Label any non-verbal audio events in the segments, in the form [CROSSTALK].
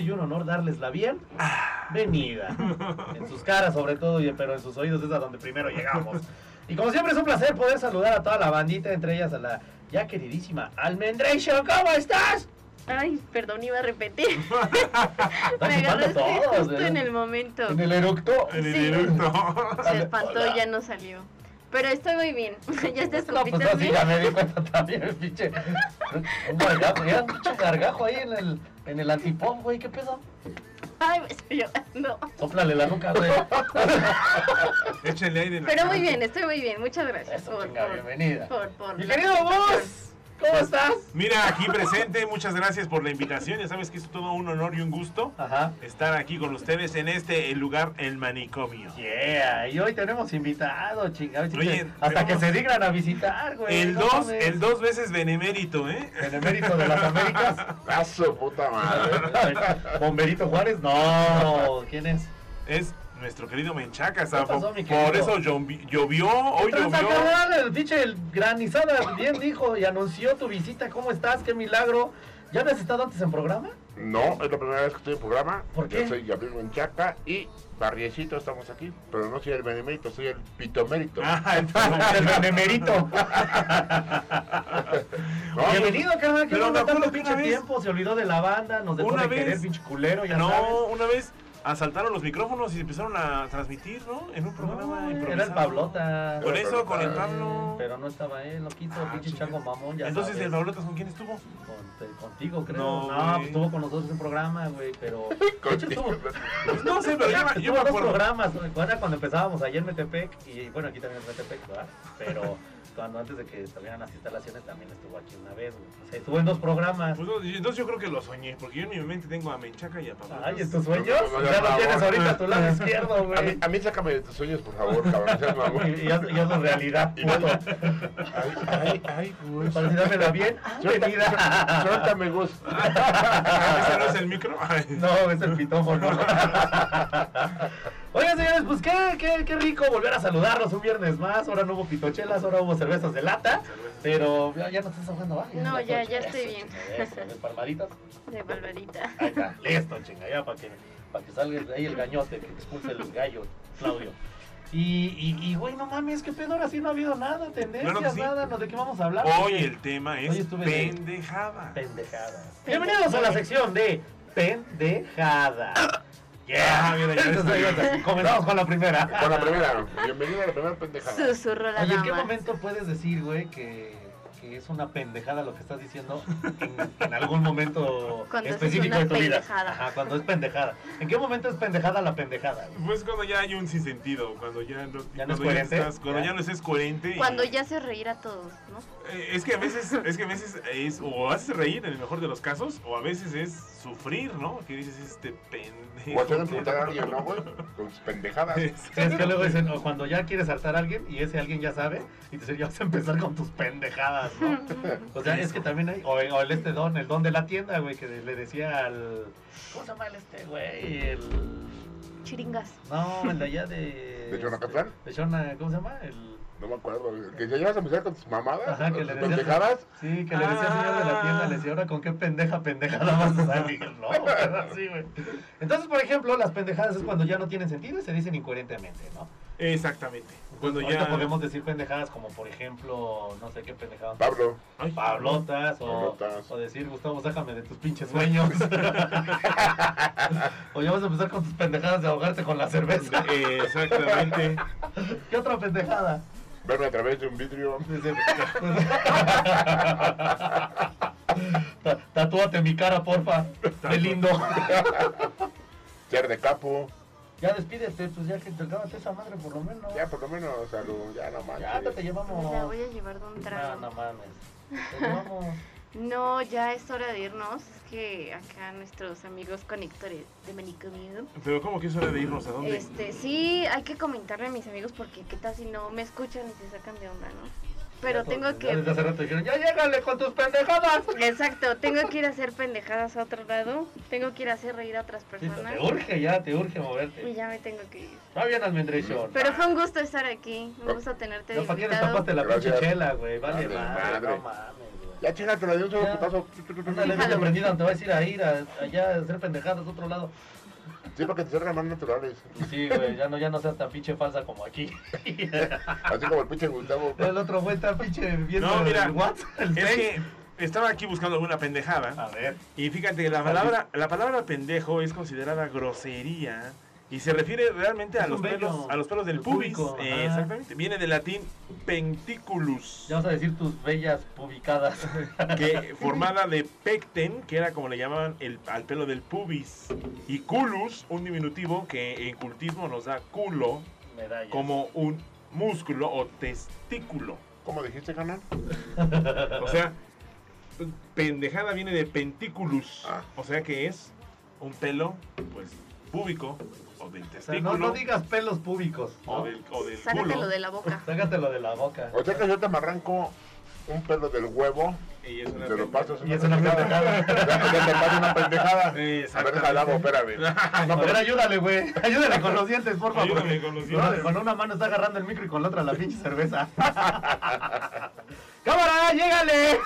Grato y un honor darles la bienvenida. [LAUGHS] En sus caras sobre todo, y- pero en sus oídos es a donde primero llegamos. Y como siempre es un placer poder saludar a toda la bandita, entre ellas a la ya queridísima Almendration. ¿Cómo estás? Ay, perdón, iba a repetir. [LAUGHS] Me agarraste todos, justo ¿verdad? en el momento. En el eructo. En el Sí. eructo. [LAUGHS] Se espantó, ya no salió. Pero estoy muy bien. ya te No, pues no, sí, bien. ya me di cuenta también, el pinche. Un gargajo, ya un pinche gargajo ahí en el, en el antipop, güey, ¿qué pedo? Ay, me estoy llorando. Sóplale la nuca, güey. [LAUGHS] Échenle aire en la Pero muy cara. bien, estoy muy bien. Muchas gracias. Eso, por, chinga, por, bienvenida. por, por Mi querido. ¿Cómo estás? Mira, aquí presente, muchas gracias por la invitación. Ya sabes que es todo un honor y un gusto Ajá. estar aquí con ustedes en este el lugar, el manicomio. Yeah, y hoy tenemos invitado, chingado. Oye, hasta que se dignan a visitar, güey. El no dos, mames. el dos veces benemérito, ¿eh? Benemérito de las Américas. [LAUGHS] A su puta madre. [LAUGHS] Bomberito Juárez, no. ¿Quién es? Es nuestro querido Menchaca. ¿Qué pasó, mi por eso llovi- llovió, hoy llovió. el pinche el granizada bien dijo y anunció tu visita. ¿Cómo estás? Qué milagro. ¿Ya habías estado antes en programa? No, es la primera vez que estoy en programa. ¿Por qué? Yo soy Gabriel Menchaca y Barriecito estamos aquí. Pero no soy el benemérito, soy el pitomérito. Ah, entonces- El benemérito. [LAUGHS] No, Bienvenido, carnal. Que no tanto pinche vez- tiempo. Se olvidó de la banda. Nos dejó Una de vez- querer, pinche culero, ya no, sabes. una vez asaltaron los micrófonos y empezaron a transmitir, ¿no? En un programa No, era el. Pablota. Por eso, con el Eh, Pablo. Pero no estaba él, loquito, Ah, pinche chango mamón, ya Entonces, sabes. ¿el Pablotas con quién estuvo? Con- te- contigo, creo. No, No, pues estuvo con nosotros en un programa, güey, pero... [LAUGHS] Contigo. estuvo, Pues no sé, pero yo, me- yo me dos acuerdo. programas. Recuerda cuando empezábamos allá en Metepec, y bueno, aquí también en Metepec, ¿verdad? Pero cuando antes de que estuvieran las instalaciones también estuvo aquí una vez, güey. O sea, estuvo en dos programas. Pues entonces yo creo que lo soñé, porque yo en mi mente tengo a Menchaca y a Pablo. Ay, ¿en tus sueños? Ya lo tienes ahorita a tu lado [LAUGHS] izquierdo, A mí, güey. a mí sácame de tus sueños, por favor, cabrón. seas mamón. [LAUGHS] Y ya, ya es la realidad, puto. Ay, ay, ay, Gus. Para bien. Ah, Suéltame, Gus. [LAUGHS] ¿Ese no es el micro? Ay. No, es el pitófono. Oigan, señores, pues qué, qué, qué rico volver a saludarlos un viernes más. Ahora no hubo pitochelas, ahora hubo cervezas de lata. Pero ya, ya no estás ahogando, ¿va? No, ya- todo ya chido. estoy bien. Eso, de palmaditas. De Valvarita. Ahí está, listo, chinga, ya para que, para que salga ahí el gañote, que expulse el gallo, Claudio. Y, y, y, güey, no mames, qué pedo, ahora sí no ha habido nada, tendencias, Claro sí. nada, ¿no? ¿de qué vamos a hablar? Hoy el tema es estuve de- pendejada. Pendejadas. Bienvenidos a la sección de pendejada. Ah, Yeah. mira, ya Entonces, está. ya comenzamos con la primera. Con la primera. Bienvenido a la primera pendejada. Susurro la Oye, ¿en qué momento puedes decir, güey, que, que es una pendejada lo que estás diciendo en, en algún momento Cuando es específico una de tu vida? pendejada. Ajá, cuando es pendejada. ¿En qué momento es pendejada la pendejada? güey? Pues cuando ya hay un sinsentido, cuando ya no, ¿Ya no es cuando coherente? estás- cuando Ya. ya no es coherente. y- Cuando ya hace reír a todos, ¿no? Eh, Es que a veces, es que a veces es o haces reír en el mejor de los casos, o a veces es sufrir, ¿no? Que dices este pendejo. O hacer emputar a alguien, ¿no, güey? Con sus pendejadas. Sí, es que luego dicen, o cuando ya quieres saltar a alguien y ese alguien ya sabe, y te dicen, ya vas a empezar con tus pendejadas, ¿no? [LAUGHS] O sea, es que también hay, o, o el este don, el don de la tienda, güey, que le decía al, ¿cómo se llama el este, güey? El, Chiringas. no, el de allá de... ¿De Chonacatlán? De Chona, ¿cómo se llama? El, No me acuerdo. Que ya llevas a empezar con tus mamadas, Ajá, que con le tus decías- pendejadas. sí, que le decía al señor de la tienda, le decía, ahora con qué pendeja pendejada vas a salir, [LAUGHS] no, pero así, güey. Entonces, por ejemplo, las pendejadas es cuando ya no tienen sentido y se dicen incoherentemente, ¿no? Exactamente. Cuando Ahorita ya. podemos decir pendejadas como, por ejemplo, no sé qué pendejadas. Pablo. Ay, Pablotas o, Pablotas. o decir, Gustavo, sácame de tus pinches sueños. [LAUGHS] [LAUGHS] o ya vas a empezar con tus pendejadas de ahogarte con la cerveza. Exactamente. ¿Qué otra pendejada? Verme a través de un vidrio. [LAUGHS] [LAUGHS] Tatúate mi cara, porfa. Qué lindo. [LAUGHS] Ser de capo. Ya despídete, pues ya que te acabas esa madre por lo menos. Ya, por lo menos, salud. Ya, no manches. Ya te, llevamos. la voy a llevar de un No, trago. no mames. Te llevamos. No, ya es hora de irnos. Es que acá nuestros amigos conectores de manicomio. Pero ¿cómo que es hora de irnos a dónde? Este, sí, hay que comentarle a mis amigos porque qué tal si no me escuchan y se sacan de onda, ¿no? Pero Ya, tengo ya Desde hace que... rato dijeron, ya llégale con tus pendejadas. Exacto, tengo que ir a hacer pendejadas a otro lado. Tengo que ir a hacer reír a otras Sí, personas. te urge ya, te urge Y moverte. ya me tengo que ir. Está bien, Almendration. Pero fue un gusto estar aquí. Un gusto tenerte de Ya, ¿Para qué invitado. destapaste la pinche chela, güey? Vale, Vale, madre, madre. no mames, Ya chingatela de un solo putazo. Ándale, vete Déjalo. prendido, te vas a ir a ir a, allá a hacer pendejadas a otro lado. Sí, para que te salgan más naturales. Sí, güey, ya no, ya no seas tan pinche falsa como aquí. [LAUGHS] Así como el pinche Gustavo. El otro güey está pinche viendo No, mira, el WhatsApp, el Es que estaba aquí buscando alguna pendejada. A ver. Y fíjate, la palabra, la palabra pendejo es considerada grosería y se refiere realmente a los pelos, a los pelos del el pubis. Eh, exactamente. Viene del latín penticulus, Ya vas a decir tus bellas pubicadas. [LAUGHS] que formada de pecten, que era como le llamaban el, al pelo del pubis, y culus, un diminutivo que en cultismo nos da culo Medallas. como un músculo o testículo. ¿Cómo dijiste, canal? O sea, pendejada viene de penticulus. Ah. O sea que es un pelo, pues, púbico o del O sea, testículo no, no digas pelos públicos. o del, o del Sácatelo culo. de la boca. Sácatelo de la boca. O sea que yo te me arranco un pelo del huevo Y es una te lo pendeja. paso. Y es una pendejada. Te paso una pendejada. [LAUGHS] A ver, jalado, espérame. [LAUGHS] No, pero ayúdale, güey. Ayúdale con los dientes, por favor. Ayúdame con los No, dientes. con una mano está agarrando el micro y con la otra la pinche cerveza. [LAUGHS] ¡Cámara, llégale!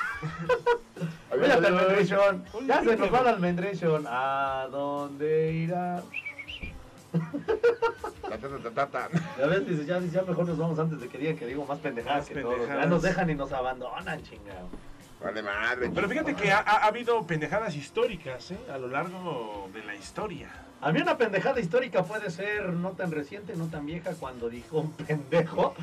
Almendration. Oye, Ya se ¿qué nos va la Almendration. ¿A dónde irá? Ya ves, dice, ya, ya mejor nos vamos antes de que digan que digo más pendejadas Más que todos. Ya pendejadas. nos dejan y nos abandonan, chingado. Vale, madre. Pero fíjate que ha, ha habido pendejadas históricas ¿eh? a lo largo de la historia. A mí una pendejada histórica puede ser no tan reciente, no tan vieja, cuando dijo un pendejo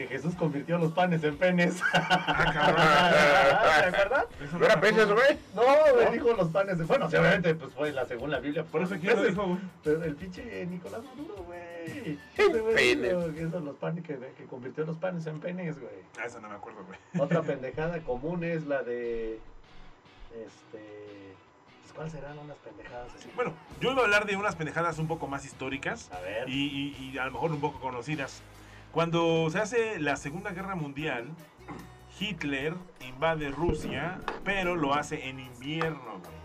que Jesús convirtió los panes en penes. Ah, [LAUGHS] ¿Te acuerdas? ¿No peces, güey? No, dijo los panes de... Bueno, sí, obviamente, pues fue la según la Biblia. Por eso fueron quién lo peces. dijo, güey. Pero el pinche Nicolás Maduro, güey. Penes. los panes que, que convirtió los panes en penes, güey. Ah, eso no me acuerdo, güey. Otra [LAUGHS] pendejada común es la de... Este... pues, ¿Cuáles serán unas pendejadas así? Bueno, yo iba a hablar de unas pendejadas un poco más históricas A ver. y, y- y a lo mejor un poco conocidas. Cuando se hace la Segunda Guerra Mundial, Hitler invade Rusia, pero lo hace en invierno, güey.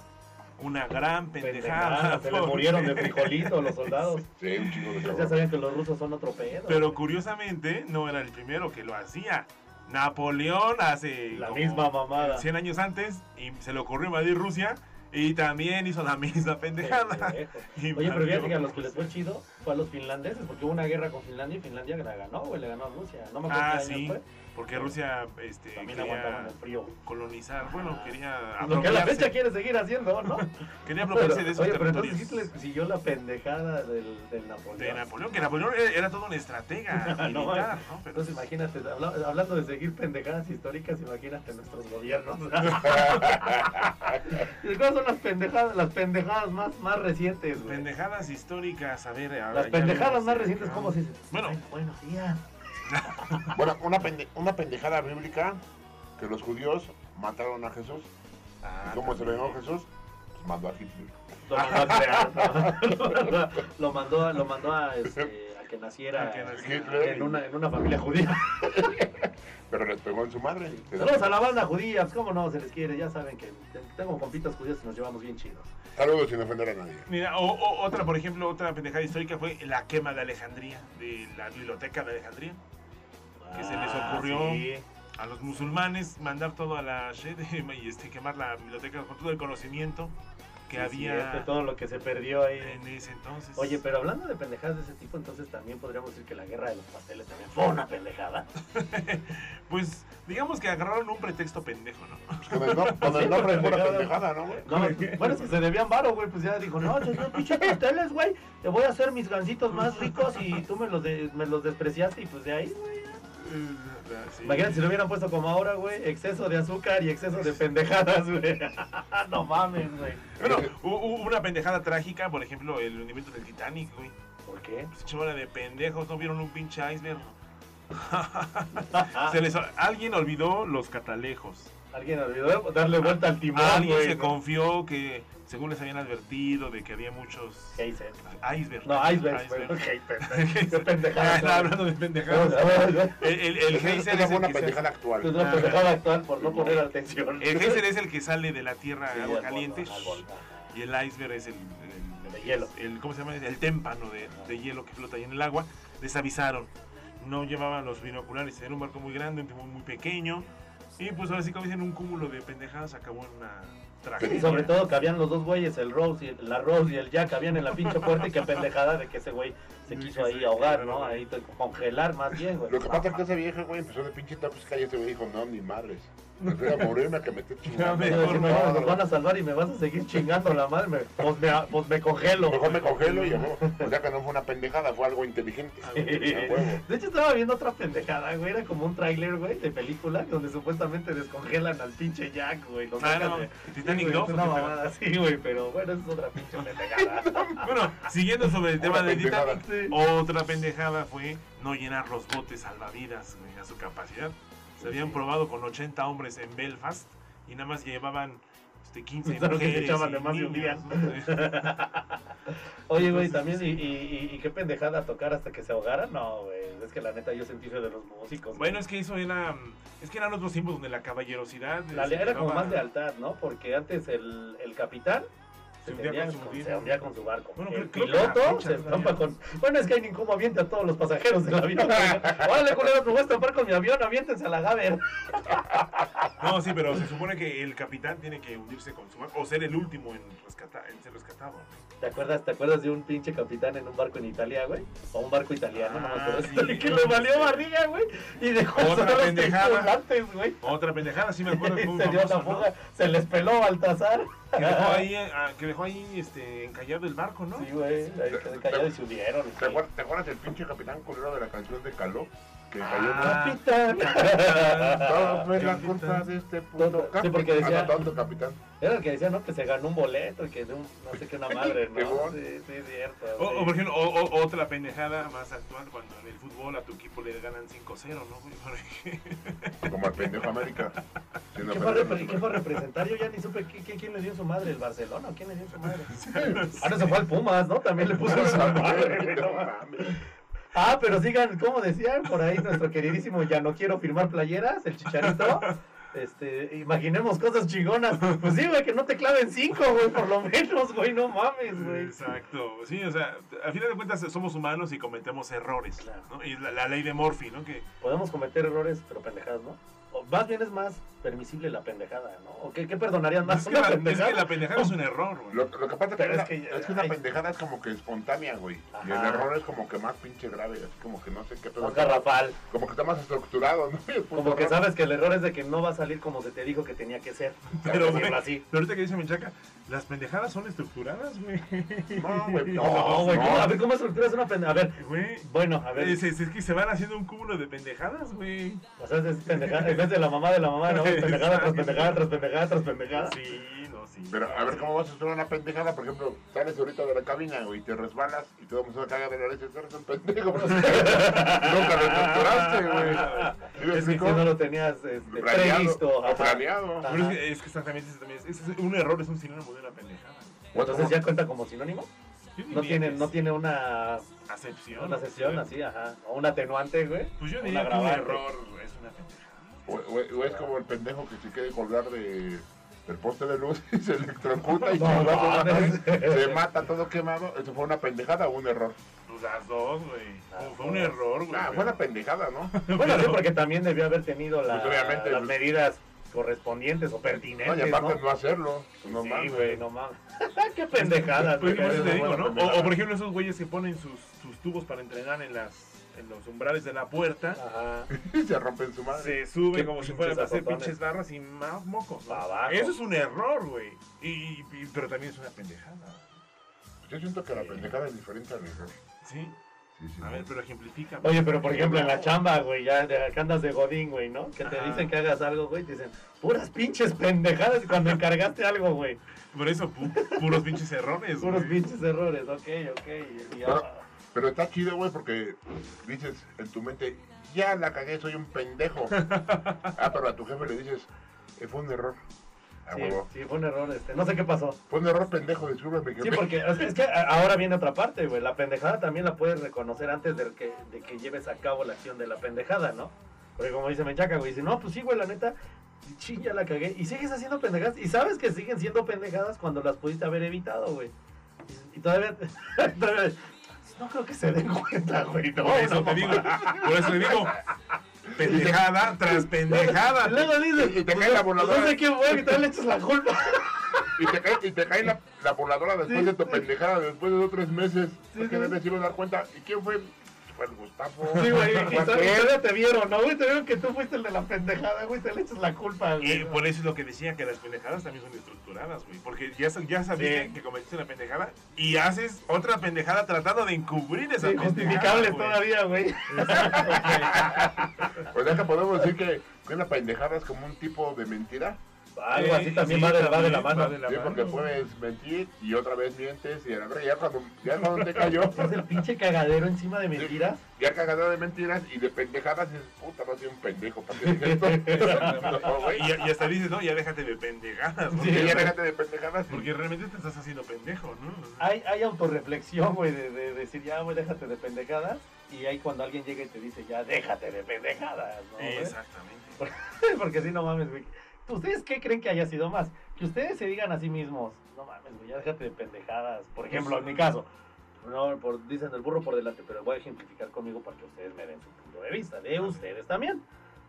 Una gran pendejada. Pendejada, se le murieron de [LAUGHS] frijolito los soldados. Sí, un chingo de Ya sabían que los rusos son otro pedo. Pero curiosamente no era el primero que lo hacía. Napoleón hace La como misma mamada. 100 años antes y se le ocurrió invadir Rusia y también hizo la misma pendejada. [LAUGHS] Oye, pero fíjate que a los que les fue chido fue a los finlandeses, porque hubo una guerra con Finlandia y Finlandia la ganó, güey, le ganó a Rusia. No me acuerdo Ah, qué año sí, fue. porque Rusia este, También aguantaban el frío. colonizar, bueno, quería Lo que a la fecha quiere seguir haciendo, ¿no? [LAUGHS] quería apropiarse de esos oye, pero entonces siguió la pendejada del, del Napoleón. de Napoleón, que Napoleón era, era todo un estratega [LAUGHS] No, militar, ¿no? Pero Entonces imagínate, habla- hablando de seguir pendejadas históricas, imagínate nuestros gobiernos. [LAUGHS] ¿Y ¿Cuáles son las pendejadas, las pendejadas más, más recientes, güey? pendejadas históricas, a ver, a Las pendejadas más recientes, ¿cómo se dice? Bueno. Ay, buenos días. [LAUGHS] Bueno, una, pende- una pendejada bíblica que los judíos mataron a Jesús. Ah, ¿Y cómo se vengó Jesús? Pues mandó a Hitler. Lo mandó a crear, ¿no? [LAUGHS] lo mandó, a- lo mandó a, este, a que naciera A que naciera. Hitler. en una, en una familia judía. [LAUGHS] Pero les pegó en su madre. Saludos a la banda judía, pues cómo no, se les quiere, ya saben que tengo compitas judías y nos llevamos bien chidos. Saludos sin ofender a nadie. Mira, o, o- otra, por ejemplo, otra pendejada histórica fue la quema de Alejandría, de la biblioteca de Alejandría. Que se les Ah, ocurrió. sí. A los musulmanes mandar todo a la shed [LAUGHS] y este, quemar la biblioteca con todo el conocimiento que Sí, había cierto, todo lo que se perdió ahí. en ese entonces. Oye, pero hablando de pendejadas de ese tipo, entonces también podríamos decir que la guerra de los pasteles también fue una pendejada. [LAUGHS] Pues digamos que agarraron un pretexto pendejo, ¿no? Pues con el, no, con el nombre es pura pendejada, ¿no, güey? No, bueno, es que se debían varo, güey, pues ya dijo, no, yo, yo, pinche pasteles, güey, te voy a hacer mis gancitos más ricos y tú me los, de- me los despreciaste y pues de ahí, güey. Sí. Imagínate si lo hubieran puesto como ahora, güey, exceso de azúcar y exceso de pendejadas, güey. [LAUGHS] no mames, güey. Bueno, hu- hubo una pendejada trágica, por ejemplo, el hundimiento del Titanic, güey. ¿Por qué? Pues de pendejos, no vieron un pinche iceberg [LAUGHS] Se les- alguien olvidó los catalejos. Alguien olvidó darle vuelta al timón, Alguien güey. se ¿no? confió que, según les habían advertido, de que había muchos Geyser. iceberg. No, iceberg. güey. Ok, [LAUGHS] pendejo. Qué pendejada. Ah, hablando de pendejadas. El, el, el geyser es el una pendejada Es actual. una pendejada actual por no poner atención. el geyser es el que sale de la tierra Sí, agua al caliente. Y el iceberg es el, el- el- De hielo. el- ¿cómo se llama? El témpano de, de hielo que flota ahí en el agua. Les avisaron. No llevaban los binoculares. Era un barco muy grande, un timón muy pequeño. Y pues ahora sí, como dicen, un cúmulo de pendejadas acabó en una tragedia. Y sobre todo que habían los dos güeyes, el Rose y el, la Rose y el Jack, habían en la pinche puerta y qué pendejada de que ese güey se quiso ahí ahogar, ¿no? Ahí te- congelar más bien, güey. Lo que pasa es que ese viejo, güey, empezó de pinche tóxica y ese güey dijo, no, ni madres. [LAUGHS] Prefiero morirme que me esté chingando. Mejor nos van a salvar y me vas a seguir chingando la madre, me- pues, me, pues me congelo. Mejor me congelo y yo, [LAUGHS] o sea que no fue una pendejada, fue algo inteligente. A. De hecho estaba viendo otra pendejada, güey, era como un tráiler, güey, de película donde supuestamente descongelan al pinche Jack, güey. lo Ah, no, Titanic Sí, güey, 2, es una ¿o qué mamada así, güey, pero bueno, es otra pinche [LAUGHS] pendejada. Bueno, siguiendo sobre el tema Una de pendejada. Otra pendejada fue no llenar los botes salvavidas güey, a su capacidad. Se habían probado con 80 hombres en Belfast y nada más llevaban este, 15 Pensaron que se mujeres y de más de. [LAUGHS] Oye, güey, también, y, y, y, y qué pendejada tocar hasta que se ahogara, no, güey, es que la neta yo sentí de los músicos. Bueno, güey. es que eso era... Es que eran otros tiempos donde la caballerosidad... La era como más lealtad, ¿no? Porque antes el, el capitán Se hundía con su con, hundida. se hundía con su barco. Bueno, el piloto se estampa con... Bueno, es que hay ni cómo aviente a todos los pasajeros del avión. [LAUGHS] Órale, culero, me voy a estampar con mi avión, aviéntense a la Gaber. [LAUGHS] No, sí, pero se supone que el capitán tiene que hundirse con su barco o ser el último en, rescata- en ser rescatado. ¿Te acuerdas, ¿Te acuerdas de un pinche capitán en un barco en Italia, güey? O un barco italiano, no me Ah, [LAUGHS] acuerdo. sí. que le valió barriga, güey. Y dejó Otra solo los pendejada. tripulantes, güey. Otra pendejada, sí me [LAUGHS] acuerdo fue un se dio la fuga, se les peló Baltasar. Que dejó ahí, [LAUGHS] ah, que dejó ahí este, encallado el barco, ¿no? Sí, güey, ahí quedó callado y se hundieron. ¿Te acuerdas, ¿Te acuerdas del pinche capitán culero de la canción de Caló? Que Ah. cayó Capitán. Todo fue la culpa de este puto Todo. Sí, capitán. porque decía- Ah, no, tonto capitán. Era el que decía, ¿no? Que se ganó un boleto y que de un, no sé qué, una [LAUGHS] madre, ¿no? Sí, sí, es cierto. O, sí. o, por ejemplo, o- o- otra pendejada más actual cuando en el fútbol a tu equipo le ganan 5-0, ¿no? Como al pendejo América. ¿Qué fue, repre- ¿Qué fue a representar? Yo ya ni supe ¿qué- qué- quién le dio su madre, el Barcelona quién le dio su madre. [LAUGHS] Ahora se fue al Pumas, ¿no? También le puso [LAUGHS] su madre. Ah, pero sigan, como decían por ahí nuestro queridísimo Ya no quiero firmar playeras, el chicharito. Este, imaginemos cosas chingonas. Pues sí, güey, que no te claven cinco, güey, por lo menos, güey, no mames, güey. Exacto, sí, o sea, a final de cuentas somos humanos y cometemos errores, Claro. ¿no? Y la, la ley de Murphy, ¿no? Que Podemos cometer errores, pero pendejadas, ¿no? O más bien es más permisible la pendejada, ¿no? ¿O qué, qué perdonarían más? es, que una la, es pendejada? que la pendejada es un error, güey. Lo, lo que pasa es que, es que- es que una pendejada es como que espontánea, güey. Y el error es como que más pinche grave, así como que no sé qué pedo. Más garrafal. Como que está más estructurado, ¿no? Como que error- sabes que el error es de que no va a salir como se te dijo que tenía que ser. [LAUGHS] Pero, güey, así. pero ahorita que dice Menchaca, las pendejadas son estructuradas, güey. No, güey. [LAUGHS] No, No, güey, no. a ver, ¿cómo estructuras una pendejada? A ver, Güey, bueno, a ver. es, es- es que se van haciendo un cúmulo de pendejadas, güey. O sea, es pendejada, en vez de la mamá de la mamá, no, [LAUGHS] pendejada tras pendejada tras pendejada tras pendejada. Sí, no, sí. Pero a ver cómo vas a hacer una pendejada, por ejemplo, sales ahorita de la cabina, güey, y te resbalas y todo el mundo se caga de la leche, tú eres un pendejo. [LAUGHS] Nunca lo estructuraste, güey. [LAUGHS] ¿Sí me Es que no lo tenías este, Planeado, previsto. o planeado. Ajá. Pero es, que, es que exactamente eso también es, es- un error es un sinónimo de una pendejada. O Entonces ya cuenta como sinónimo. No tiene, no tiene una, acepción. una sesión así, ajá. O un atenuante, güey. Pues yo Una diría que un error es una pendejada. O, o- o es como el pendejo que se quiere colgar de, del poste de luz y se electrocuta y No, se, no, mata, no. se mata todo quemado. ¿Eso fue una pendejada o un error? Pues las dos, güey. Fue- un error, güey. Ah, fue una pendejada, ¿no? [LAUGHS] Bueno, sí, porque también debió haber tenido la- Pues las pues- medidas correspondientes o No, pertinentes, y ¿no? aparte no, hacerlo. pues No sí, mames. güey, no mames. [LAUGHS] Qué pendejada. Pues, o, por ejemplo esos güeyes que ponen sus, sus tubos para entrenar en las en los umbrales de la puerta. Ajá. [LAUGHS] se rompen su madre. Se suben Qué como si fueran a hacer pinches barras y más mocos. ¿no? Abajo. Eso es un error, güey. Y, y- pero también es una pendejada. Yo siento que la pendejada es diferente al error. ¿Sí? Sí, sí. A ver, pero ejemplifica. Oye, pero por ejemplo en la chamba, güey, ya de, que andas de godín, güey, ¿no? Que te Ajá. dicen que hagas algo, güey, te dicen, puras pinches pendejadas y cuando encargaste algo, güey. Por eso, pu- puros pinches errores. Puros güey. pinches errores, ok, ok. Y Pero, ya- pero está chido, güey, porque dices en tu mente, ya la cagué, soy un pendejo. [LAUGHS] ah, pero a tu jefe le dices, "Eh, fue un error. A Sí, huevo. sí, fue un error este. No sé qué pasó. Fue un error pendejo, discúlpame. Sí, jefe". porque es que ahora viene otra parte, güey. La pendejada también la puedes reconocer antes de que, de que lleves a cabo la acción de la pendejada, ¿no? Porque como dice Menchaca, güey, dice, no, pues sí, güey, la neta, ching, ya la cagué. Y sigues haciendo pendejadas. Y sabes que siguen siendo pendejadas cuando las pudiste haber evitado, güey. Y, y todavía, [LAUGHS] todavía- No creo que se den cuenta, güey. No, Por eso no, te digo, por eso te digo, pendejada tras pendejada. Luego dices, Y te cae la voladora. no sé qué fue, y todavía le echas la culpa. Y te cae, y te cae la, la voladora después Sí, de tu pendejada, después de dos o tres meses. Sí, porque sí. debes ir a dar cuenta. ¿Y quién fue? Fue el Gustavo. Sí, güey, y todavía, todavía te vieron, ¿no, güey? Te vieron que tú fuiste el de la pendejada, güey, te le echas la culpa, güey. Y por eso es lo que decía, que las pendejadas también son estructuradas, güey. Porque ya, ya sabías Sí. que cometiste una pendejada y haces otra pendejada tratando de encubrir esa Sí, pendejada, justificables güey. todavía, güey. [LAUGHS] Pues ya que podemos decir que, que una pendejada es como un tipo de mentira. Algo así Sí, también sí, va, de, va de la mano. va de la Sí, mano. porque puedes mentir y otra vez mientes y ya cuando, ya cuando te cayó, [LAUGHS] Es el pinche cagadero encima de mentiras. ya cagada de mentiras y de pendejadas dices, puta, no soy un pendejo, ¿para qué dije esto? [LAUGHS] No. Y, y hasta dices, no, ya déjate de pendejadas, ¿no? Sí, Sí, ya déjate de pendejadas. Porque realmente te estás haciendo pendejo, ¿no? Hay, hay autorreflexión, güey, de, de decir, ya, güey, déjate de pendejadas. Y hay cuando alguien llega y te dice, ya, déjate de pendejadas, ¿no? Exactamente. [LAUGHS] Porque si no mames, güey. ¿Ustedes qué creen que haya sido más? Que ustedes se digan a sí mismos, no mames, güey, ya déjate de pendejadas. Por ejemplo, en mi caso, no, por, dicen el burro por delante, pero voy a ejemplificar conmigo para que ustedes me den su punto de vista, de ustedes también.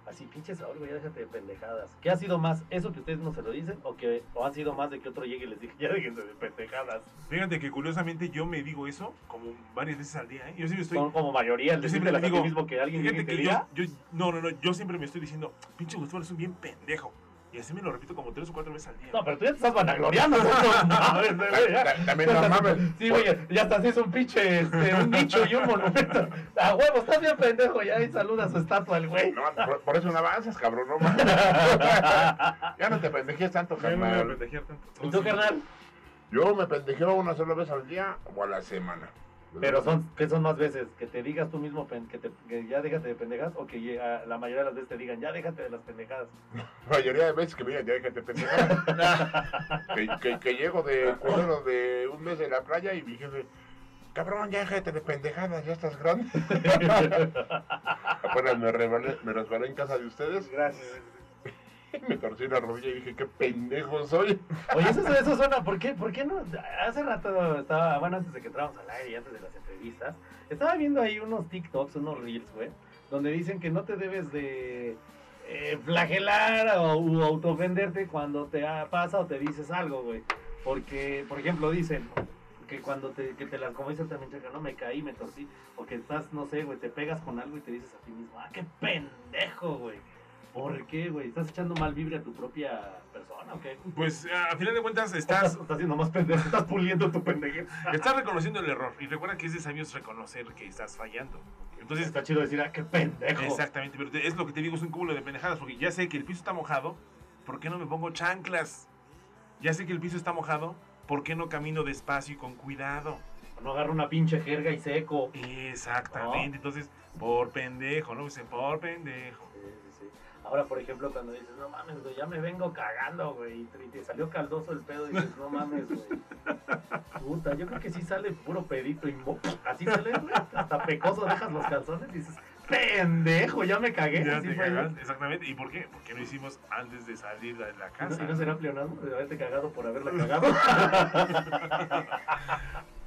Así, pinche Saúl, güey, ya déjate de pendejadas. ¿Qué ha sido más? ¿Eso que ustedes no se lo dicen? ¿O que o han sido más de que otro llegue y les diga, ya déjense de pendejadas? Fíjate que curiosamente yo me digo eso como varias veces al día, ¿eh? Yo siempre estoy... Son como mayoría, el Yo siempre a digo, mismo que alguien Fíjate te que yo, no, no, no, yo siempre me estoy diciendo, pinche Gustavo, eres un bien pendejo. Y así me lo repito como tres o cuatro veces al día. No, pero tú ya te estás vanagloriando, [LAUGHS] También no [LAUGHS] mames. Sí, güey, ya hasta así es un pinche, este, un nicho y un monumento. [LAUGHS] A huevo, estás bien pendejo, ya y saluda a su estatua el güey. No, por, por eso no avanzas, cabrón, no mames. Ya no te pendejes tanto, Ya no me carnal. tanto. ¿Y tú, carnal? Yo me pendejeo una sola vez al día o a la semana. Pero son, ¿qué son más veces? ¿Que te digas tú mismo que, te, que ya déjate de pendejas? ¿O que la mayoría de las veces te digan, ya déjate de las pendejadas? La [LAUGHS] mayoría de veces que me digan, ya déjate pendejar. [LAUGHS] que, que, que llego de culero de un mes de la playa y mi jefe, cabrón, ya déjate de pendejadas, ya estás grande. [LAUGHS] Apenas me resbalé, me resbalé en casa de ustedes, Gracias. [LAUGHS] me torcí la rodilla y dije, qué pendejo soy. Oye, eso, eso suena, ¿por qué, ¿por qué no? Hace rato estaba, bueno, antes de que entráramos al aire y antes de las entrevistas, estaba viendo ahí unos TikToks, unos Reels, güey, donde dicen que no te debes de eh, flagelar o u autoofenderte cuando te pasa o te dices algo, güey. Porque, por ejemplo, dicen que cuando te, que te las, como dice también Chaca, no me caí, me torcí, o que estás, no sé, güey, te pegas con algo y te dices a ti mismo, ah, qué pendejo, güey. ¿Por qué, güey? ¿Estás echando mal vibre a tu propia persona o qué? Pues a final de cuentas Estás, [LAUGHS] estás, haciendo más pendejo, estás puliendo tu pendejez. estás reconociendo el error. Y recuerda que es de sabios reconocer que estás fallando. Entonces, Está chido decir, ah, qué pendejo. exactamente, pero es lo que te digo, es un cúmulo de pendejadas. Porque ya sé que el piso está mojado, ¿por qué no me pongo chanclas? Ya sé que el piso está mojado, ¿por qué no camino despacio y con cuidado? No agarro una pinche jerga y seco. Exactamente, entonces, por pendejo, ¿no? Dicen, por pendejo. Ahora, por ejemplo, cuando dices, no mames, güey, ya me vengo cagando, güey, y te, salió caldoso el pedo, y dices, no mames, güey. Puta, yo creo que sí sale puro pedito y mo- así sale, güey. Hasta pecoso dejas los calzones y dices, pendejo, ya me cagué. Ya Así te exactamente. ¿Y por qué? Porque lo hicimos antes de salir de la ¿Y no, casa. y no será pleonasmo de haberte cagado por haberla [LAUGHS] cagado?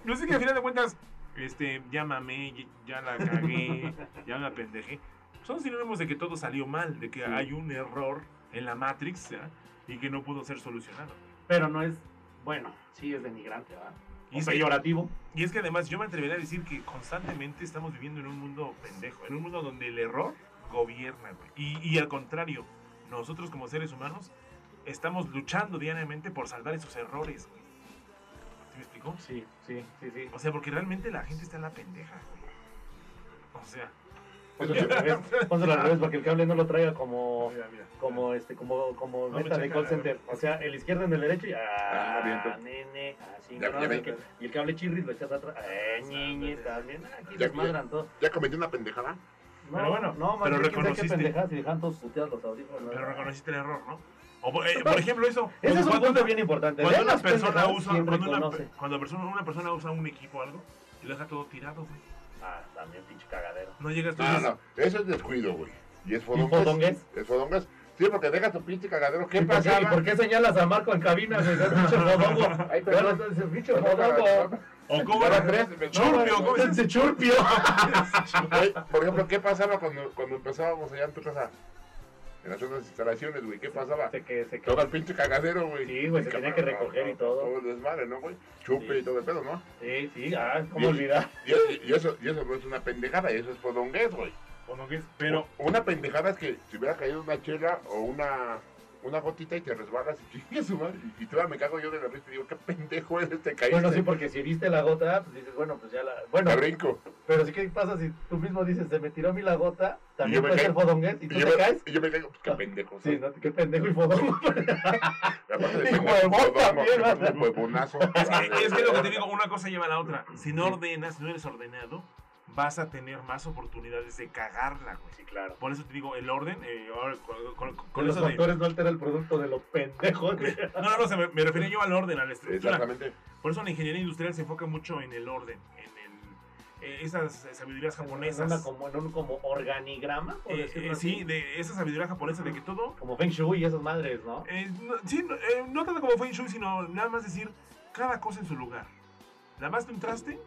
No sé que al final de cuentas, este, ya mamé, ya- la cagué, ya me apendejé. Son sinónimos de que todo salió mal, de que Sí. hay un error en la Matrix y que no pudo ser solucionado. Pero no es, bueno, sí es denigrante, ¿verdad? Y O es, que, peyorativo. y es que además yo me atrevería a decir que constantemente estamos viviendo en un mundo pendejo, en un mundo donde el error gobierna, güey. Y, y al contrario, nosotros como seres humanos estamos luchando diariamente por salvar esos errores, güey. ¿Sí me explicó? Sí, sí, sí, sí. O sea, porque realmente la gente está en la pendeja, güey. O sea, Pónselo al revés, pónselo al revés para que el cable no lo traiga como, mira, mira. como este, como, como No, meta me de call center. O sea, el izquierdo en el derecho y ah, Ah, nene, así, Ya- no, ya no, que- y el cable chirris lo echas atrás, eh, ñeñe, también, aquí Ya- desmadran todo. ¿Ya cometí una pendejada? Pero bueno, no, man, pero reconociste- pendejadas y dejan todos puteados los audífonos. ¿no? Pero reconociste el error, ¿no? O, por- eh, [LAUGHS] por ejemplo, eso. Ese es un punto bien importante. Cuando una persona usa, cuando una, cuando persona, una persona usa un equipo o algo y lo deja todo tirado, güey. Ah, también pinche cagadero. No llegas tú No, no, eso es descuido, güey. Y es ¿Y fodongues. fodongues? Es fodongues. Sí, porque deja tu pinche cagadero. ¿Qué ¿Y por qué, ¿Y por qué señalas a Marco en cabina, güey? Es pinche fodongo. Ay, Pero perdón. es el pinche fodongo. o cómo Era tres, Churpio, ¿cómo se Ese churpio. Por ejemplo, ¿qué pasaba cuando, cuando empezábamos allá en tu casa? En las otras instalaciones, güey, ¿qué pasaba? Se que, se que. Todo el pinche cagadero, güey. Sí, güey, se tenía que recoger y todo. Todo el desmadre, ¿no, güey? Chupe Sí. y todo el pedo, ¿no? Sí, sí, ah, Y- ¿cómo olvidar? Y, y- eso, y eso no es una pendejada, eso es fodongués, güey. O no, ¿qué es? Pero, Una pendejada es que si hubiera caído una chela o una, una gotita y te resbalas y chingue su madre. Y, y todavía me cago yo de la risa y digo, qué pendejo eres, te caíste. Bueno, sí, porque si viste la gota, pues dices, bueno, pues ya la. Bueno, Me brinco. pero sí, ¿qué pasa si tú mismo dices, se me tiró a mí la gota? Y También puede ser fodongués y Y tú yo, te me, caes. y yo me caigo, pues qué pendejo. Sí, ¿no? Qué pendejo y fodongo. [LAUGHS] Y huevón también, huevonazo. es que, es que lo que te [LAUGHS] digo, una cosa lleva a la otra. Si no ordenas, si no eres ordenado, vas a tener más oportunidades de cagarla, güey. Sí, claro. Por eso te digo, el orden, eh, ahora, con, con- con los eso de... factores no altera el producto de los pendejos. [LAUGHS] No, no, no, se me, me refería yo al orden, a la estructura. Exactamente. Por eso la ingeniería industrial se enfoca mucho en el orden, en el, eh, esas sabidurías En japonesas. una como, en un como organigrama, por Eh, eh, así. sí, de esa sabiduría japonesa de que todo... Como Feng Shui y esas madres, ¿no? eh, no, sí, no, eh, no tanto como Feng Shui, sino nada más decir cada cosa en su lugar. Lavaste un traste,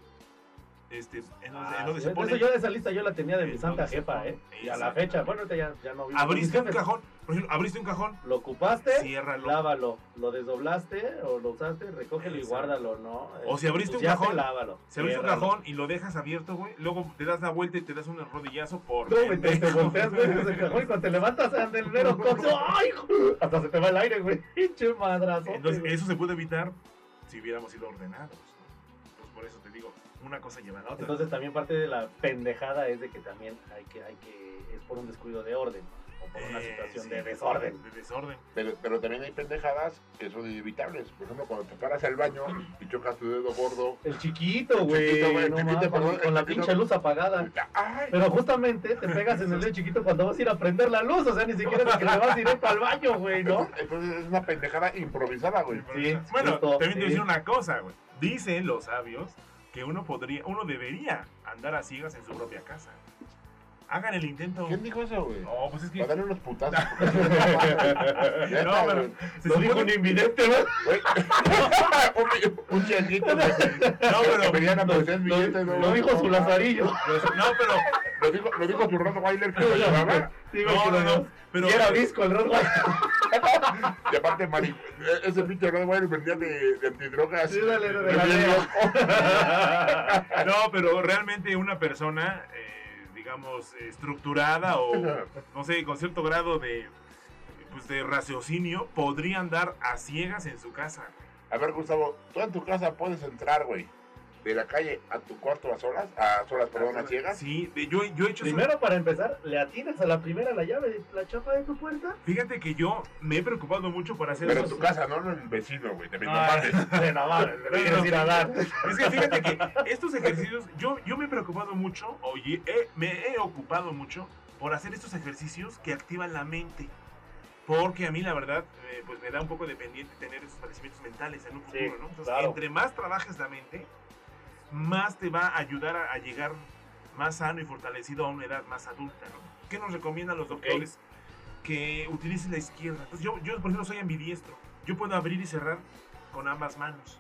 este, en donde, Ah, en donde se eso pone... yo de esa lista yo la tenía de mi santa jefa. ¿eh? Y a la fecha, bueno, ya, ya no mis Abriste un [LAUGHS] cajón, por ejemplo, abriste un cajón, Lo ocupaste, ciérralo. lávalo. Lo desdoblaste o lo usaste, recógelo y guárdalo, ¿no? O si abriste un cajón, lávalo. Si abriste un cajón y lo dejas abierto, güey, luego te das la vuelta y te das un rodillazo por... No, te, te pendejo. volteas, güey, cajón y cuando te levantas mero coxo, ¡ay! Hasta se te va el aire, güey. [LAUGHS] Pinche madrazo. Entonces, eso se puede evitar si hubiéramos sido ordenados. Entonces, por eso te digo, una cosa lleva a la otra. Entonces también parte de la pendejada es de que también hay que, hay que, es por un descuido de orden, o por una Eh, situación sí, de desorden. De desorden. Pero, pero también hay pendejadas que son inevitables. Por ejemplo, cuando te paras al baño y chocas tu dedo gordo. El chiquito, El güey, no con la chiquito. pinche luz apagada. ¡Ay! Pero justamente te pegas en el dedo chiquito cuando vas a ir a prender la luz, o sea, ni siquiera es que te vas directo al baño, güey, ¿no? Entonces, entonces es una pendejada improvisada, güey. Sí, bueno, justo, también te voy a decir una cosa, güey. Dicen los sabios que uno podría, uno debería andar a ciegas en su propia casa. Hagan el intento. ¿Quién dijo eso, güey? No, pues es que. Para darle unos putazos. [LAUGHS] No, pero se Lo dijo un invidente, ¿no? [LAUGHS] Un, changuito. No, pero. Venían a Lo, billetes, dijo su lazarillo. No, pero. Lo dijo, lo dijo su Rottweiler No, no, no. Pero. Y era visco el Rottweiler. [LAUGHS] Y aparte, mari- ese pinche Rottweiler vendía de, de antidrogas. Sí, dale, dale, Bien dale. loco. [LAUGHS] No, pero realmente una persona, eh, digamos, estructurada o, no sé, con cierto grado de, pues, de raciocinio, podría andar a ciegas en su casa. A ver, Gustavo, tú en tu casa puedes entrar, güey, de la calle a tu cuarto a solas, a solas, perdón, a ciegas. Sí, de- yo, yo he hecho eso. Primero, para empezar, le atinas a la primera la llave de la chapa de tu puerta. Fíjate que yo me he preocupado mucho por hacer Pero en eso. tu casa, no en el vecino, güey, de mi Ah, De le quieres ir a dar. Es que fíjate que estos ejercicios, yo, yo me he preocupado mucho, o ye- he- me he ocupado mucho por hacer estos ejercicios que activan la mente. Porque a mí, la verdad, eh, pues me da un poco de pendiente tener esos padecimientos mentales en un futuro, Sí, ¿no? Entonces, claro. entre más trabajes la mente, más te va a ayudar a, a llegar más sano y fortalecido a una edad más adulta, ¿no? ¿Qué nos recomiendan los doctores? Que utilices la izquierda. Entonces, yo, yo, por ejemplo, soy ambidiestro. Yo puedo abrir y cerrar con ambas manos.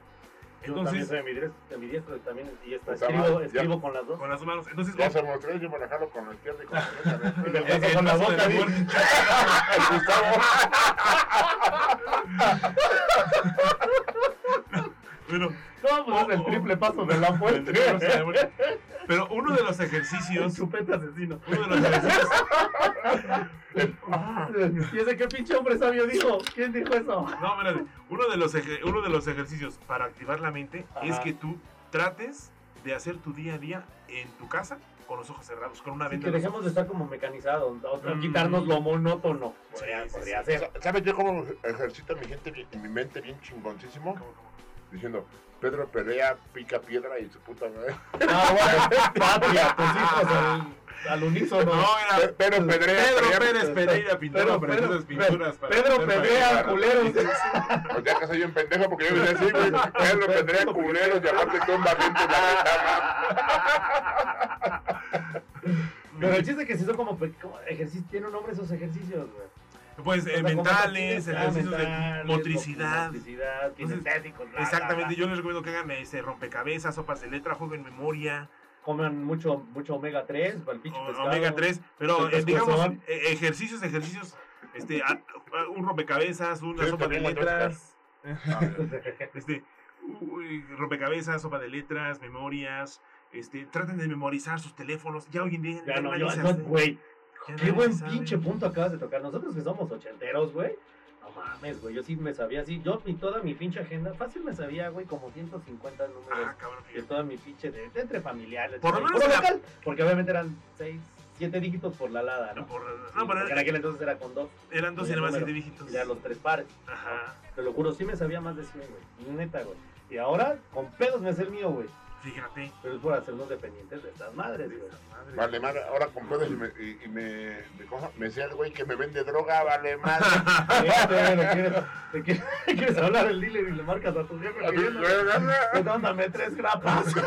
Yo también Entonces, soy ambidiestro, ambidiestro y también y esta, Puta escribo, ya. escribo con las dos. con las dos manos. Entonces, Ya somos tres, yo manejalo con la izquierda y con la Y [LAUGHS] me derecha. paso con la paso de boca, la [LAUGHS] [LAUGHS] No, pues es el triple paso [LAUGHS] de la muerte. pero uno de los Un ejercicios, chupete asesino. uno de los ejercicios, ¿Y ese qué pinche hombre sabio dijo? ¿Quién dijo eso? no, espérate. uno de los eje- uno de los ejercicios para activar la mente Ajá. es que tú trates de hacer tu día a día en tu casa con los ojos cerrados, con una Sí, venda. que dejemos de ojos. estar como mecanizados, Mm. quitarnos lo monótono. Podría, Sí, sí, podría sí. ser. Sa- ¿Sabes yo cómo ejercito mi gente, bien- mi mente bien chingoncísimo? ¿Cómo, cómo? Diciendo, Pedro pelea, pica piedra y su puta madre. Ah, bueno, patria, tus hijos. el- al unísono. No, era Pe- Pedro Pedrea. Pedro Pérez Pereira Pedro- preciosas Pedro- pinturas Pedro Pedrea, culeros. Pues ya que soy un pendejo porque yo decía así, güey. [LAUGHS] Pedro Pedrea, culeros, y aparte tumba gente en la ventana. Pero el chiste es que si son como, como ejercicio, tiene un nombre esos ejercicios, güey. Pues eh, mentales, ah, ejercicios de mentales, motricidad. Motricidad, Entonces, Exactamente, yo les recomiendo que hagan ese rompecabezas, sopas de letra, jueguen memoria, Coman mucho, mucho omega 3 para el pinche pescado. omega 3, pero El eh, digamos eh, ejercicios, ejercicios, este, a- a- un rompecabezas, una sopa de letras, [LAUGHS] [LAUGHS] este, uy, rompecabezas, sopa de letras, memorias, este, traten de memorizar sus teléfonos, ya hoy en día Ya no, yo, güey. Qué buen sabe. pinche punto acabas de tocar. Nosotros que somos ochenteros, güey. No mames, güey. Yo sí me sabía así. Yo mi toda mi pinche agenda, fácil me sabía, güey, como 150 números. Ah, cabrón, de toda mi pinche de, de entre familiares. Por lo menos la- local, Porque obviamente eran 6, 7 dígitos por la lada, ¿no? No, por- Sí, no, pero porque en aquel entonces era con dos. eran dos y nada más número. siete dígitos. Y los tres pares. Ajá, Te lo juro, sí me sabía más de 100, güey. Neta, güey. Y ahora, con pedos me sé el mío, güey. Fíjate. Pero es por hacernos dependientes de estas madres, güey. Madre. Vale, madre, ahora con pedos y me, y, y me, me, decía el güey que me vende droga, vale, madre. [LAUGHS] Le [LAUGHS] quieres, hablar al dealer y le marcas a tu jefe. pidiendo, "Pues, Dándame tres grapas. [LAUGHS]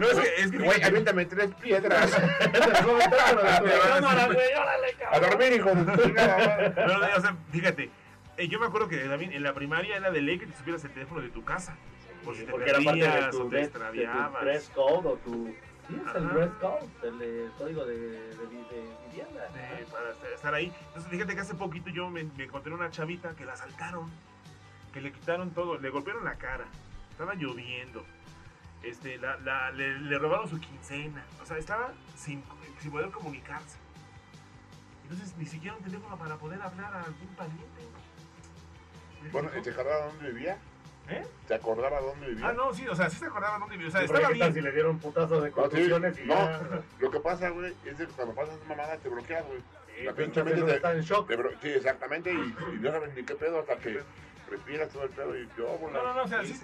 No, es que, es que Güey, aviéntame tres piedras. Te a dormir, hijo. No, no, o sea, fíjate, eh, yo me acuerdo que también en la primaria era de ley que te supieras el teléfono de tu casa. Por si te Porque era parte de perdías tu, o te de, de tu extraviabas. dress code o tu... Sí, es el dress code, el eh, código de, de, de vivienda. eh, para estar- ahí. Entonces, fíjate que hace poquito yo me, me encontré una chavita que la asaltaron, que le quitaron todo, le golpearon la cara, estaba lloviendo, este, la, la- le, le robaron su quincena, o sea, estaba sin, sin poder comunicarse. Entonces, ni siquiera un teléfono para poder hablar a algún pariente. ¿Me Bueno, explicó? ¿te acordaba dónde vivía? ¿Eh? ¿Te acordaba dónde vivía? Ah, no, sí, o sea, sí se acordaba dónde vivía. O sea, Sí, estaba ¿qué tal bien. si le dieron putazos de No, sí, contusiones y no, ya... lo que pasa, güey, es que cuando pasas mamada te bloqueas, güey. Sí, La pinche mente te- está en shock. Te Sí, exactamente, y, y no sabes ni qué pedo hasta que respiras todo el pedo y yo, No, no, no, o sea, Sí,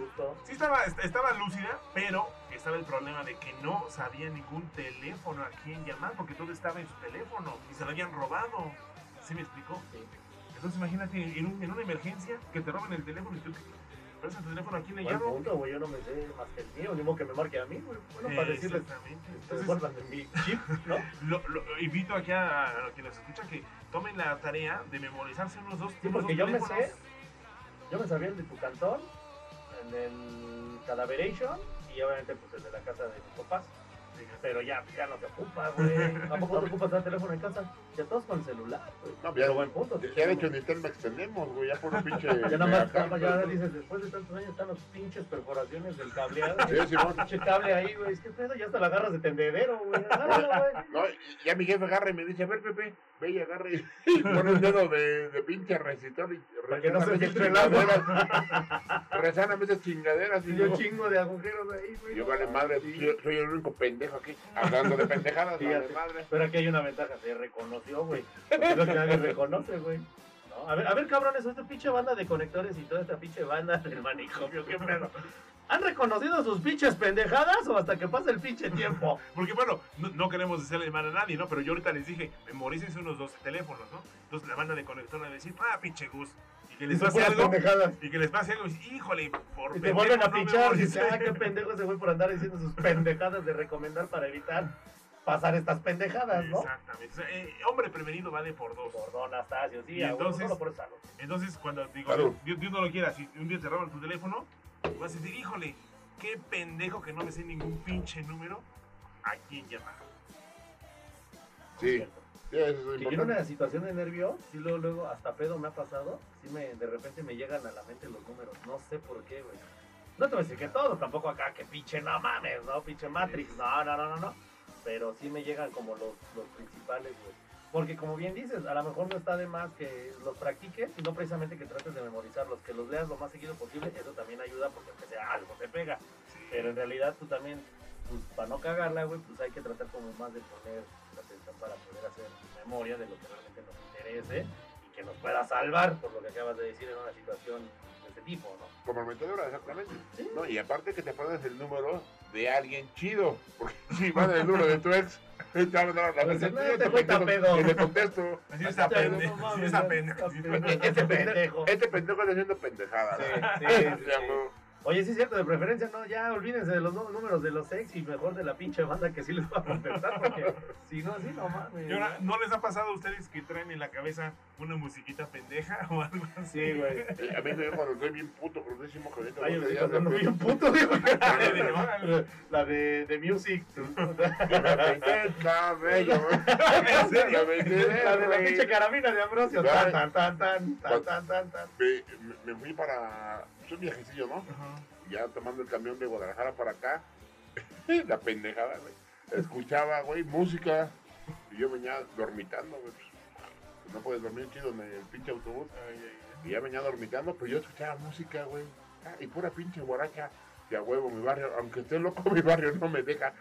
estaba, estaba lúcida, pero estaba el problema de que no sabía ningún teléfono a quién llamar porque todo estaba en su teléfono y se lo habían robado. ¿Sí me explicó? Sí. Entonces imagínate en, un- en una emergencia que te roben el teléfono y tú pero tu teléfono a quién le Buen llamo. punto, güey. Yo no me sé más que el mío, ni modo que me marque a mí, güey. Bueno, para decirles Entonces, devuelvan de mi chip, ¿no? [LAUGHS] lo, lo- invito aquí a, a que nos escuchan que tomen la tarea de memorizarse unos dos, Sí, porque yo me teléfonos. sé, yo me sabía el de tu cantón, el del Cadaveration y obviamente pues el de la casa de tus papás. Pero ya, ya no te ocupa, güey. ¿A poco te ocupas el teléfono en casa? Ya todos con el celular, güey. No, ya, buen punto. ya, ya de hecho ni tel me extendemos, güey, ya por un pinche. [LAUGHS] Ya nada más, acá, ya dices, después de tantos años están los pinches perforaciones del cableado. Sí, Simón. Pinche cable ahí, güey. Es que pedo, ya hasta la agarras de tendedero, güey. [LAUGHS] No, ya mi jefe agarra y me dice, a ver, Pepe, ve y agarra y [LAUGHS] pone un dedo de, de pinche resistor y Para que no se filtre el agua. Resáname esas chingaderas. Y yo chingo de agujeros ahí, güey. yo vale madre, soy el único pendejo aquí, hablando de pendejadas, madre. Pero aquí hay una ventaja, se reconoció, güey. Es lo que nadie reconoce, güey. ¿No? A ver, a ver, cabrones, esta pinche banda de conectores y toda esta pinche banda del manicomio, qué pedo. ¿Han reconocido sus pinches pendejadas o hasta que pase el pinche tiempo? Porque bueno, no, no queremos hacerle mal a nadie, ¿no? Pero yo ahorita les dije, memorícense unos dos teléfonos, ¿no? Entonces la banda de conector va a decir, ah, pinche Gus. Que les pase algo. pendejadas. Y que les pase algo y híjole, por Y te vuelven a no pichar y memoricé". dices, ah, qué pendejo ese güey por andar diciendo sus pendejadas de recomendar para evitar pasar estas pendejadas, ¿no? Exactamente. O sea, eh, hombre prevenido vale por dos. Por Don Astacio, sí, Y entonces- solo por salud. Entonces, cuando digo. Dios, Dios no lo quiera, si un día te roban tu teléfono, vas a decir, híjole, qué pendejo que no me sé ningún pinche número a quién llamar. Sí, Cierto. Sí, eso es Que yo en una situación de nervio, sí luego, luego, hasta pedo me ha pasado, sí me, de repente me llegan a la mente los números, no sé por qué, güey. No te voy a decir que todos, tampoco acá que pinche no mames, ¿no? Pinche Matrix, no, no, no, no, no. Pero sí me llegan como los, los principales, güey. Porque como bien dices, a lo mejor no está de más que los practiques no precisamente que trates de memorizarlos, que los leas lo más seguido posible, eso también ayuda porque aunque sea algo te pega. Pero en realidad tú también, pues para no cagarla, güey, pues hay que tratar como más de poner para poder hacer memoria de lo que realmente nos interese y que nos pueda salvar, por lo que acabas de decir, en una situación de este tipo, ¿no? Como metedora, exactamente. Sí. No, y aparte que te pones el número de alguien chido. Porque [LAUGHS] si va del número de tu ex, [LAUGHS] la este te güey [LAUGHS] está contesto, pedo. y le contesto. Pendejo. Este pendejo. Este está haciendo pendejadas. Sí, sí, güey. sí. Oye, sí es cierto, de preferencia, no, ya olvídense de los nu- números de los ex y mejor de la pinche banda que sí les va a contestar, porque [LAUGHS] si no, sí, no mames. Y ahora, ¿no les ha pasado a ustedes que traen en la cabeza una musiquita pendeja o algo así? Sí, güey. Eh, A mí me cuando estoy bien puto, crudísimo, que ahorita Ay, yo estoy güey. bien puto, digo. [LAUGHS] La de, de Music. [LAUGHS] La pendeja, bello, güey. ¿En serio? La de la pinche carabina de Ambrosio. Tan, tan, tan, tan, tan, tan, tan. Me fui para. Es un viajecillo, ¿no? Ajá. Ya tomando el camión de Guadalajara para acá. [LAUGHS] La pendejada, güey. Escuchaba, güey, música. Y yo venía dormitando, güey. Pues, No puedes dormir chido en el pinche autobús. Ay, ay, ay. Y ya venía dormitando, pero yo escuchaba música, güey. Ah, y pura pinche guaracha. Y a huevo, mi barrio, aunque esté loco, [LAUGHS] mi barrio no me deja.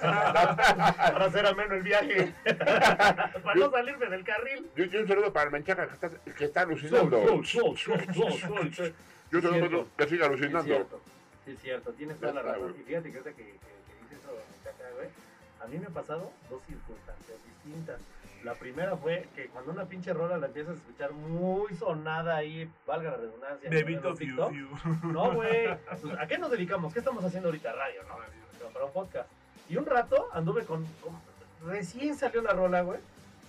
Para hacer ameno el viaje. [LAUGHS] Para no salirme del carril. Yo, yo un saludo para el Menchaca que está, que está alucinando. Sol, sol, sol, sol, sol, sol. Yo te lo que siga Sí, es alucinando. cierto. Sí, es cierto. Tienes toda la razón. güey. Y fíjate que que, que, que dices eso, muchacha, güey. A mí me ha pasado dos circunstancias distintas. La primera fue que cuando una pinche rola la empiezas a escuchar muy sonada ahí, valga la redundancia. Bebito Fiu TikTok. Fiu. No, güey. [LAUGHS] Pues, ¿A qué nos dedicamos? ¿Qué estamos haciendo ahorita? Radio, ¿no? Pero para un podcast. Y un rato anduve con, con- Recién salió la rola, güey.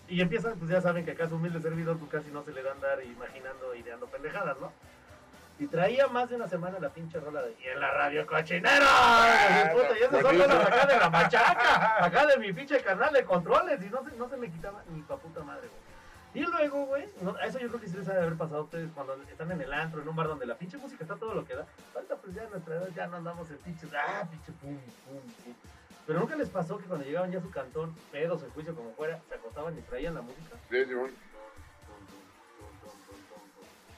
Y empiezan, pues ya saben que acá su humilde servidor, pues casi no se le da a andar imaginando, ideando pendejadas, ¿no? Y traía más de una semana la pinche rola de. Y en la radio cochinero. Ah, Puta, y esas son rolas acá de la machaca. [LAUGHS] Acá de mi pinche canal de controles. Y no se, no se me quitaba ni pa' puta madre, güey. Y luego, güey, no, eso yo creo que sí les ha de haber pasado a ustedes cuando están en el antro, en un bar donde la pinche música está todo lo que da. Ahorita pues ya a nuestra edad ya no andamos en pinches, ah, pinche pum, pum, pum. Pero nunca les pasó que cuando llegaban ya a su cantón, pedos, en juicio, como fuera, se acostaban y traían la música. Sí, Simón.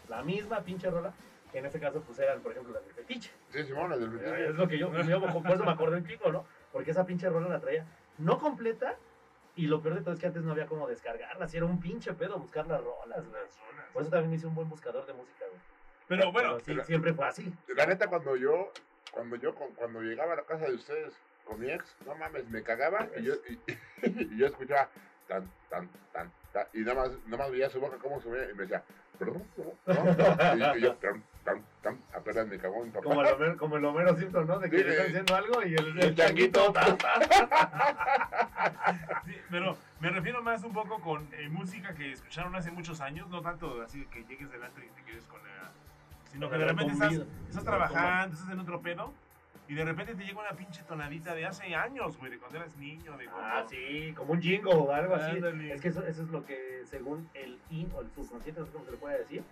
La misma pinche rola, en este caso pues eran, por ejemplo, las de Fetiche. Sí, Simón, el del Es lo que yo, yo por eso me acordé un chico, ¿no? Porque esa pinche rola la traía no completa y lo peor de todo es que antes no había como descargarla, si era un pinche pedo buscar las rolas, güey. Por eso también me hice un buen buscador de música, güey. Pero bueno, Pero sí, siempre fue así. La neta, cuando yo, cuando yo, cuando llegaba a la casa de ustedes con mi ex, no mames, me cagaba y yo, y, [LAUGHS] y yo escuchaba tan, tan, tan, tan, y nada más, nada más veía su boca cómo subía y me decía, perdón, no, no, no, y yo, tan, tan, tan, apenas me cagó mi papá. Como el Homero, como el Homero Simpson, ¿no? De que Sí, le están diciendo algo y el, Y el changuito, tan, tan. [LAUGHS] sí, pero me refiero más un poco con eh, música que escucharon hace muchos años, no tanto así que llegues delante y te quedes con la... Sino que de repente estás, estás trabajando, estás en otro pedo y de repente te llega una pinche tonadita de hace años, güey, de cuando eras niño, de cuando... Ah, sí, como un jingo o algo así. Ándale. Es que eso, eso es lo que, según el in o el subconsciente, no sé cómo se le puede decir,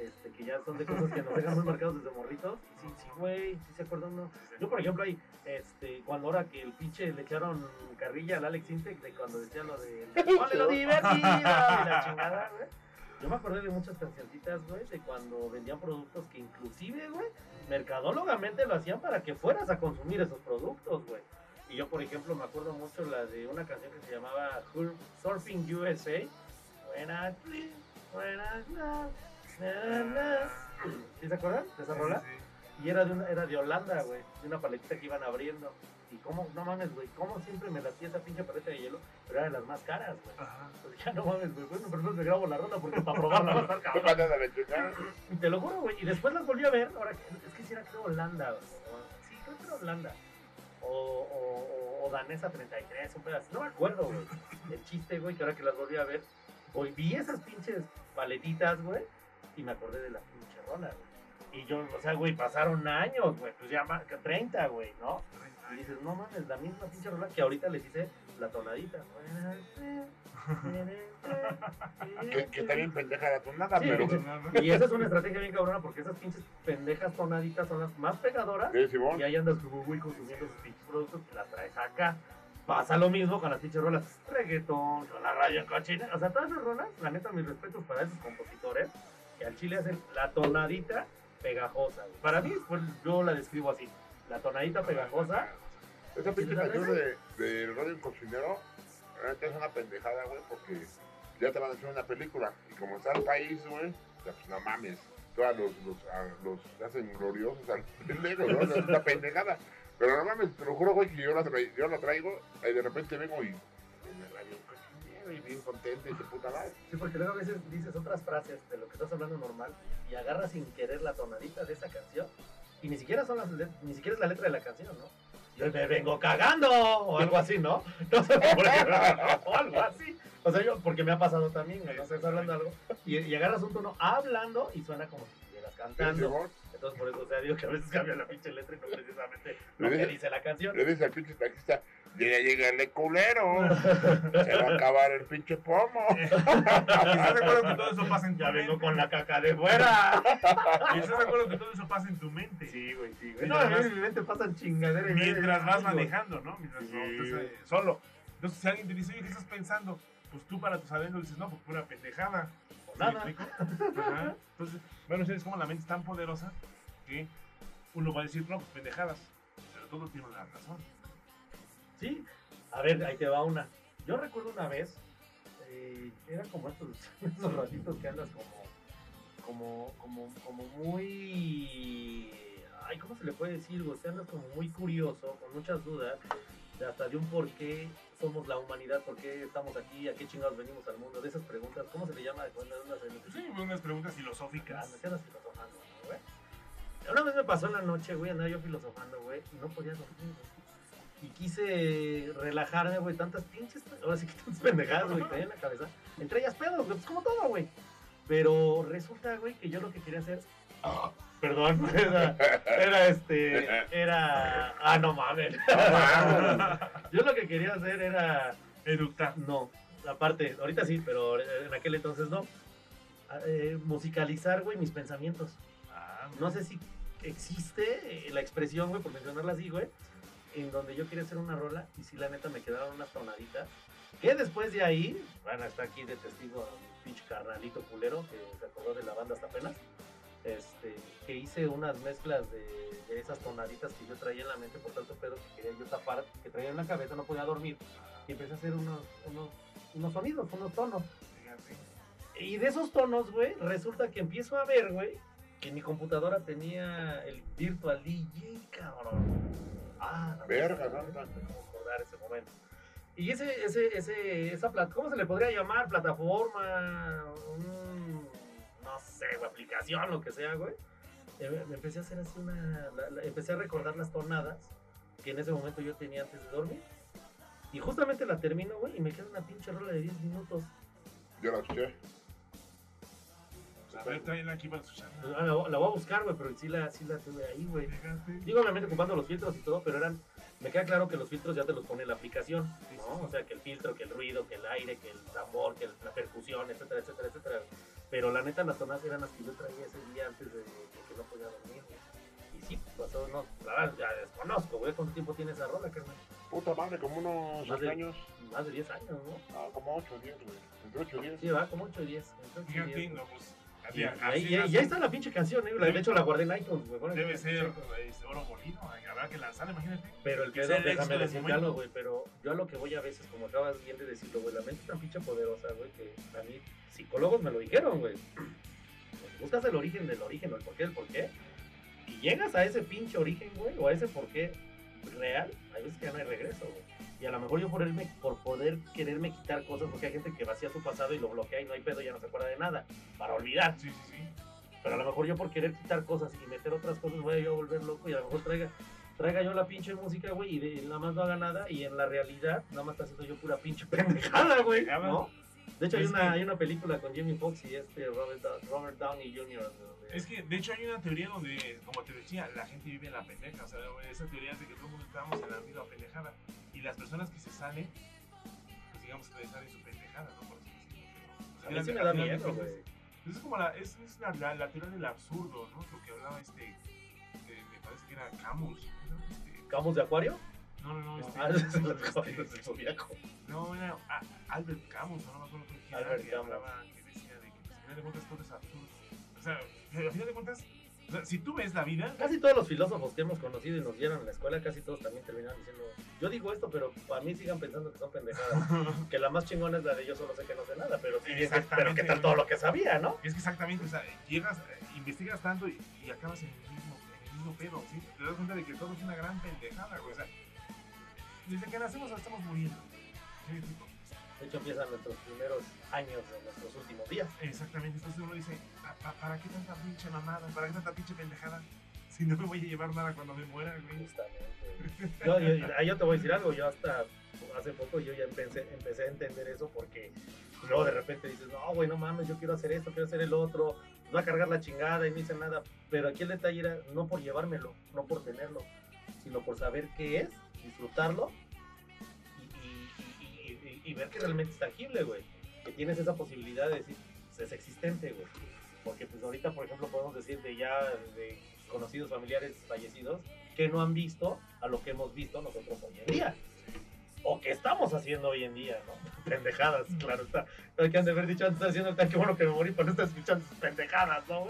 este, que ya son de cosas que nos dejan muy marcados desde morritos. Y sí, sí, güey, sí se acuerdan uno. Yo, por ejemplo, ahí, este, cuando ahora que el pinche le echaron carrilla al Alex Intec de cuando decía lo de [LAUGHS] ¡Ole lo divertido! Y la chingada, güey. Yo me acordé de muchas cancioncitas, güey, de cuando vendían productos que inclusive, güey, mercadólogamente lo hacían para que fueras a consumir esos productos, güey. Y yo, por ejemplo, me acuerdo mucho la de una canción que se llamaba Sur- Surfing USA. When I dream, when I love, na, na. ¿Sí se acuerdan de esa rola? Y era de, una, era de Holanda, güey. De una paletita que iban abriendo. Y cómo, no mames, güey, cómo siempre me latía esa pinche paleta de hielo, pero era de las más caras, güey. Ajá. Pues ya no mames, güey, bueno, pero no me grabo la ronda porque para probarla va a estar ¿Qué cabrón. te lo juro, güey. Y después las volví a ver. Ahora, es que si era creo Holanda, güey. Sí, creo que era Holanda. O, o, o, o Danesa 33, un pedazo. No me acuerdo, güey. El chiste, güey, que ahora que las volví a ver, hoy vi esas pinches paletitas, güey. Y me acordé de la pinche rola, güey. Y yo, o sea, güey, pasaron años, güey. Pues ya más que 30, güey, ¿no? Y dices, no mames, la misma pinche rola que ahorita les hice la tonadita. Que, que está bien pendeja la tonada, Sí, pero... Y esa es una estrategia bien cabrona porque esas pinches pendejas tonaditas son las más pegadoras. Sí, Simón. Y ahí andas güey consumiendo esos pinches productos y las traes acá. Pasa lo mismo con las pinches rolas reggaetón, con la radio cochina. O sea, todas esas rolas, la neta, mis respetos para esos compositores que al chile hacen la tonadita pegajosa. Para mí, pues yo la describo así. La tonadita pegajosa. Esa pinche ¿Sí la canción de, de Radio Cocinero, neta es una pendejada, güey, porque ya te van a hacer una película. Y como está el país, güey, ya, pues no mames. Todos los, los, a- los hacen gloriosos al [LAUGHS] pendejo, ¿no? Es una pendejada. Pero no mames, te lo juro, güey, que yo la, trai- yo la traigo y de repente vengo y. y me la bien, y bien contenta y de puta madre. Sí, porque luego a veces dices otras frases de lo que estás hablando normal y agarras sin querer la tonadita de esa canción y ni siquiera son las ni siquiera es la letra de la canción, ¿no? Yo me vengo cagando o algo así, ¿no? [LAUGHS] No sé por qué, [LAUGHS] o algo así. O sea, yo, porque me ha pasado también, no estás hablando algo y, y agarras un tono hablando y suena como si estuvieras cantando. Entonces, por eso, o sea, digo que a veces cambia la pinche letra y no precisamente lo que dice- la canción. Le dice al pinche taxista, llega, llega el culero. [LAUGHS] Se va a acabar el pinche pomo. [LAUGHS] ¿Y estás de acuerdo que todo eso pasa en tu Ya vengo mente? con la caca de fuera. ¿Y estás de acuerdo que todo eso pasa en tu mente? Sí, güey, sí, güey. No, a mí en mi mente pasan chingaderas. y Mientras vas manejando, ¿no? Mientras no Sí. estás solo. Entonces, si alguien te dice, oye, ¿qué estás pensando? Pues tú para tus adentros dices, no, pues pura pendejada. O ¿Sí nada. me explico? Ajá. Entonces, bueno, ustedes como la mente es tan poderosa que uno va a decir, no, pues pendejadas. Pero todo tiene una razón. Sí, a ver, ahí te va una. Yo recuerdo una vez, eh, era como estos, [LAUGHS] esos ratitos que andas como, como, como, como muy, ay, ¿cómo se le puede decir? güey? que andas como muy curioso, con muchas dudas, de hasta de un por qué somos la humanidad, por qué estamos aquí, a qué chingados venimos al mundo, de esas preguntas, ¿cómo se le llama? En- Pues sí, unas preguntas Ah, filosóficas. me quedas filosofando, ¿no, güey? Una vez me pasó en la noche, güey, andaba yo filosofando, güey, y no podía dormir, güey. Y quise relajarme, güey, tantas pinches, ahora sí que tantas pendejadas, güey, que en la cabeza. Entre ellas pedos, güey, pues como todo, güey. Pero resulta, güey, que yo lo que quería hacer... [LAUGHS] Perdón, era, era este, era... Ah, no mames. yo lo que quería hacer era... Eructar. No, aparte, ahorita sí, pero en aquel entonces no. Eh, musicalizar, güey, mis pensamientos. Ah, No sé si existe la expresión, güey, por mencionarla así, güey, en donde yo quería hacer una rola y si la neta me quedaron unas tonaditas. Que después de ahí, bueno, está aquí de testigo mi pinche carnalito culero que se acordó de la banda hasta apenas. Este, que hice unas mezclas de, esas tonaditas que yo traía en la mente por tanto pedo que quería yo tapar, que traía en la cabeza, no podía dormir. Y empecé a hacer unos, unos, unos sonidos, unos tonos. Y de esos tonos, güey, resulta que empiezo a ver, güey, que mi computadora tenía el Virtual DJ, cabrón. Ah, no, Verga, no, acordar ese momento. Y ese, ese, ese, esa ¿cómo se le podría llamar? Plataforma, un- no sé, aplicación, lo que sea, güey. Eh, Me empecé a hacer así una, la- la- empecé a recordar las tonadas que en ese momento yo tenía antes de dormir. Y justamente la termino, güey, y me queda una pinche rola de 10 minutos. Yo la escuché. Aquí para. Ah, La, la voy a buscar, güey, pero sí la, sí la tuve ahí, güey. Digo, obviamente ocupando los filtros y todo, pero eran. Me queda claro que los filtros ya te los pone la aplicación, ¿no? O sea, que el filtro, que el ruido, que el aire, que el tambor, que el- la percusión, etcétera, etcétera, etcétera. Pero la neta, las tonas eran las que yo traía ese día antes de, de que no podía dormir, güey. Y sí, pasó, no, la verdad, ya desconozco, güey. ¿Cuánto tiempo tiene esa rola, carnal? Puta madre, como unos Más 8 de- años. Más de 10 años, ¿no? No, como 8 o 10, güey. Entre 8 y 10. Sí, va, como 8 y 10. entre 8 y 10, Fíjate, no, pues. Y, ahí, y está la pinche canción, ¿eh? De hecho, la guardé en iTunes, güey. Bueno, Debe ser sí. oro molido. Habrá que lanzarla, imagínate. Pero el Que pedo, déjame decirte algo, güey, pero yo a lo que voy a veces, como acabas bien de decirlo, güey, la mente es tan pinche poderosa, güey, que a mí psicólogos me lo dijeron, güey. Buscas el origen del origen o el porqué del porqué, y llegas a ese pinche origen, güey, o a ese porqué real, hay veces que ya no hay regreso, güey. Y a lo mejor yo por, irme, por poder quererme quitar cosas, porque hay gente que vacía su pasado y lo bloquea y no hay pedo, ya no se acuerda de nada, para olvidar. Sí, sí, sí. Pero a lo mejor yo por querer quitar cosas y meter otras cosas voy a yo volver loco y a lo mejor traiga, traiga yo la pinche música, güey, y de- nada más no haga nada y en la realidad nada más está haciendo yo pura pinche [LAUGHS] pendejada, güey, ¿no? De hecho hay una, que- hay una película con Jamie Foxx y este Robert, Robert Downey Jr. donde- Es que, de hecho, hay una teoría donde, como te decía, la gente vive en la pendeja. O sea, esa teoría es de que todo el mundo estamos en la misma pendejada. Las personas que se salen, pues digamos que salen su pendejada, ¿no? Por A mí me da de miedo, güey. Es como la, es, es la, la, la teoría del absurdo, ¿no? Lo que hablaba este, eh, me parece que era Camus. ¿no? Este, ¿Camus de Acuario? no, no, no, este, Ah, el este, Acuario del Zodiaco. no, era ah, Albert Camus, no, no me acuerdo quién era, Albert que Camus. hablaba, que decía de que pues, al final de cuentas todo es absurdo. O sea, al final de cuentas, o sea, si tú ves la vida, Casi todos los filósofos que hemos conocido y nos dieron en la escuela, casi todos también terminaron diciendo, yo digo esto, pero para mí sigan pensando que son pendejadas. [LAUGHS] que la más chingona es la de yo solo sé que no sé nada, pero sí, pero qué tal todo lo que sabía, ¿no? es que exactamente, o sea, llegas, investigas tanto y, y acabas en el mismo, en el mismo pedo, ¿sí? Te das cuenta de que todo es una gran pendejada, güey. O sea, desde que nacemos estamos muriendo. ¿Sí? De hecho, empiezan nuestros primeros años de nuestros últimos días. Exactamente, entonces uno dice, "¿Pa- pa- ¿para qué tanta pinche mamada? ¿Para qué tanta pinche pendejada? Si no me voy a llevar nada cuando me muera, güey. Justamente. Yo, yo, ahí yo te voy a decir algo, yo hasta hace poco yo ya empecé, empecé a entender eso porque luego de repente dices, no, güey, no mames, yo quiero hacer esto, quiero hacer el otro, va a cargar la chingada y no hice nada. Pero aquí el detalle era no por llevármelo, no por tenerlo, sino por saber qué es, disfrutarlo y, ver que realmente es tangible, güey. Que tienes esa posibilidad de decir, es existente, güey. Porque pues ahorita, por ejemplo, podemos decir de ya de conocidos familiares fallecidos que no han visto a lo que hemos visto nosotros hoy en día. O que estamos haciendo hoy en día, ¿no? [LAUGHS] Pendejadas, claro está. Pero que han de haber dicho antes, haciendo el qué bueno que me morí para no estar escuchando pendejadas, ¿no?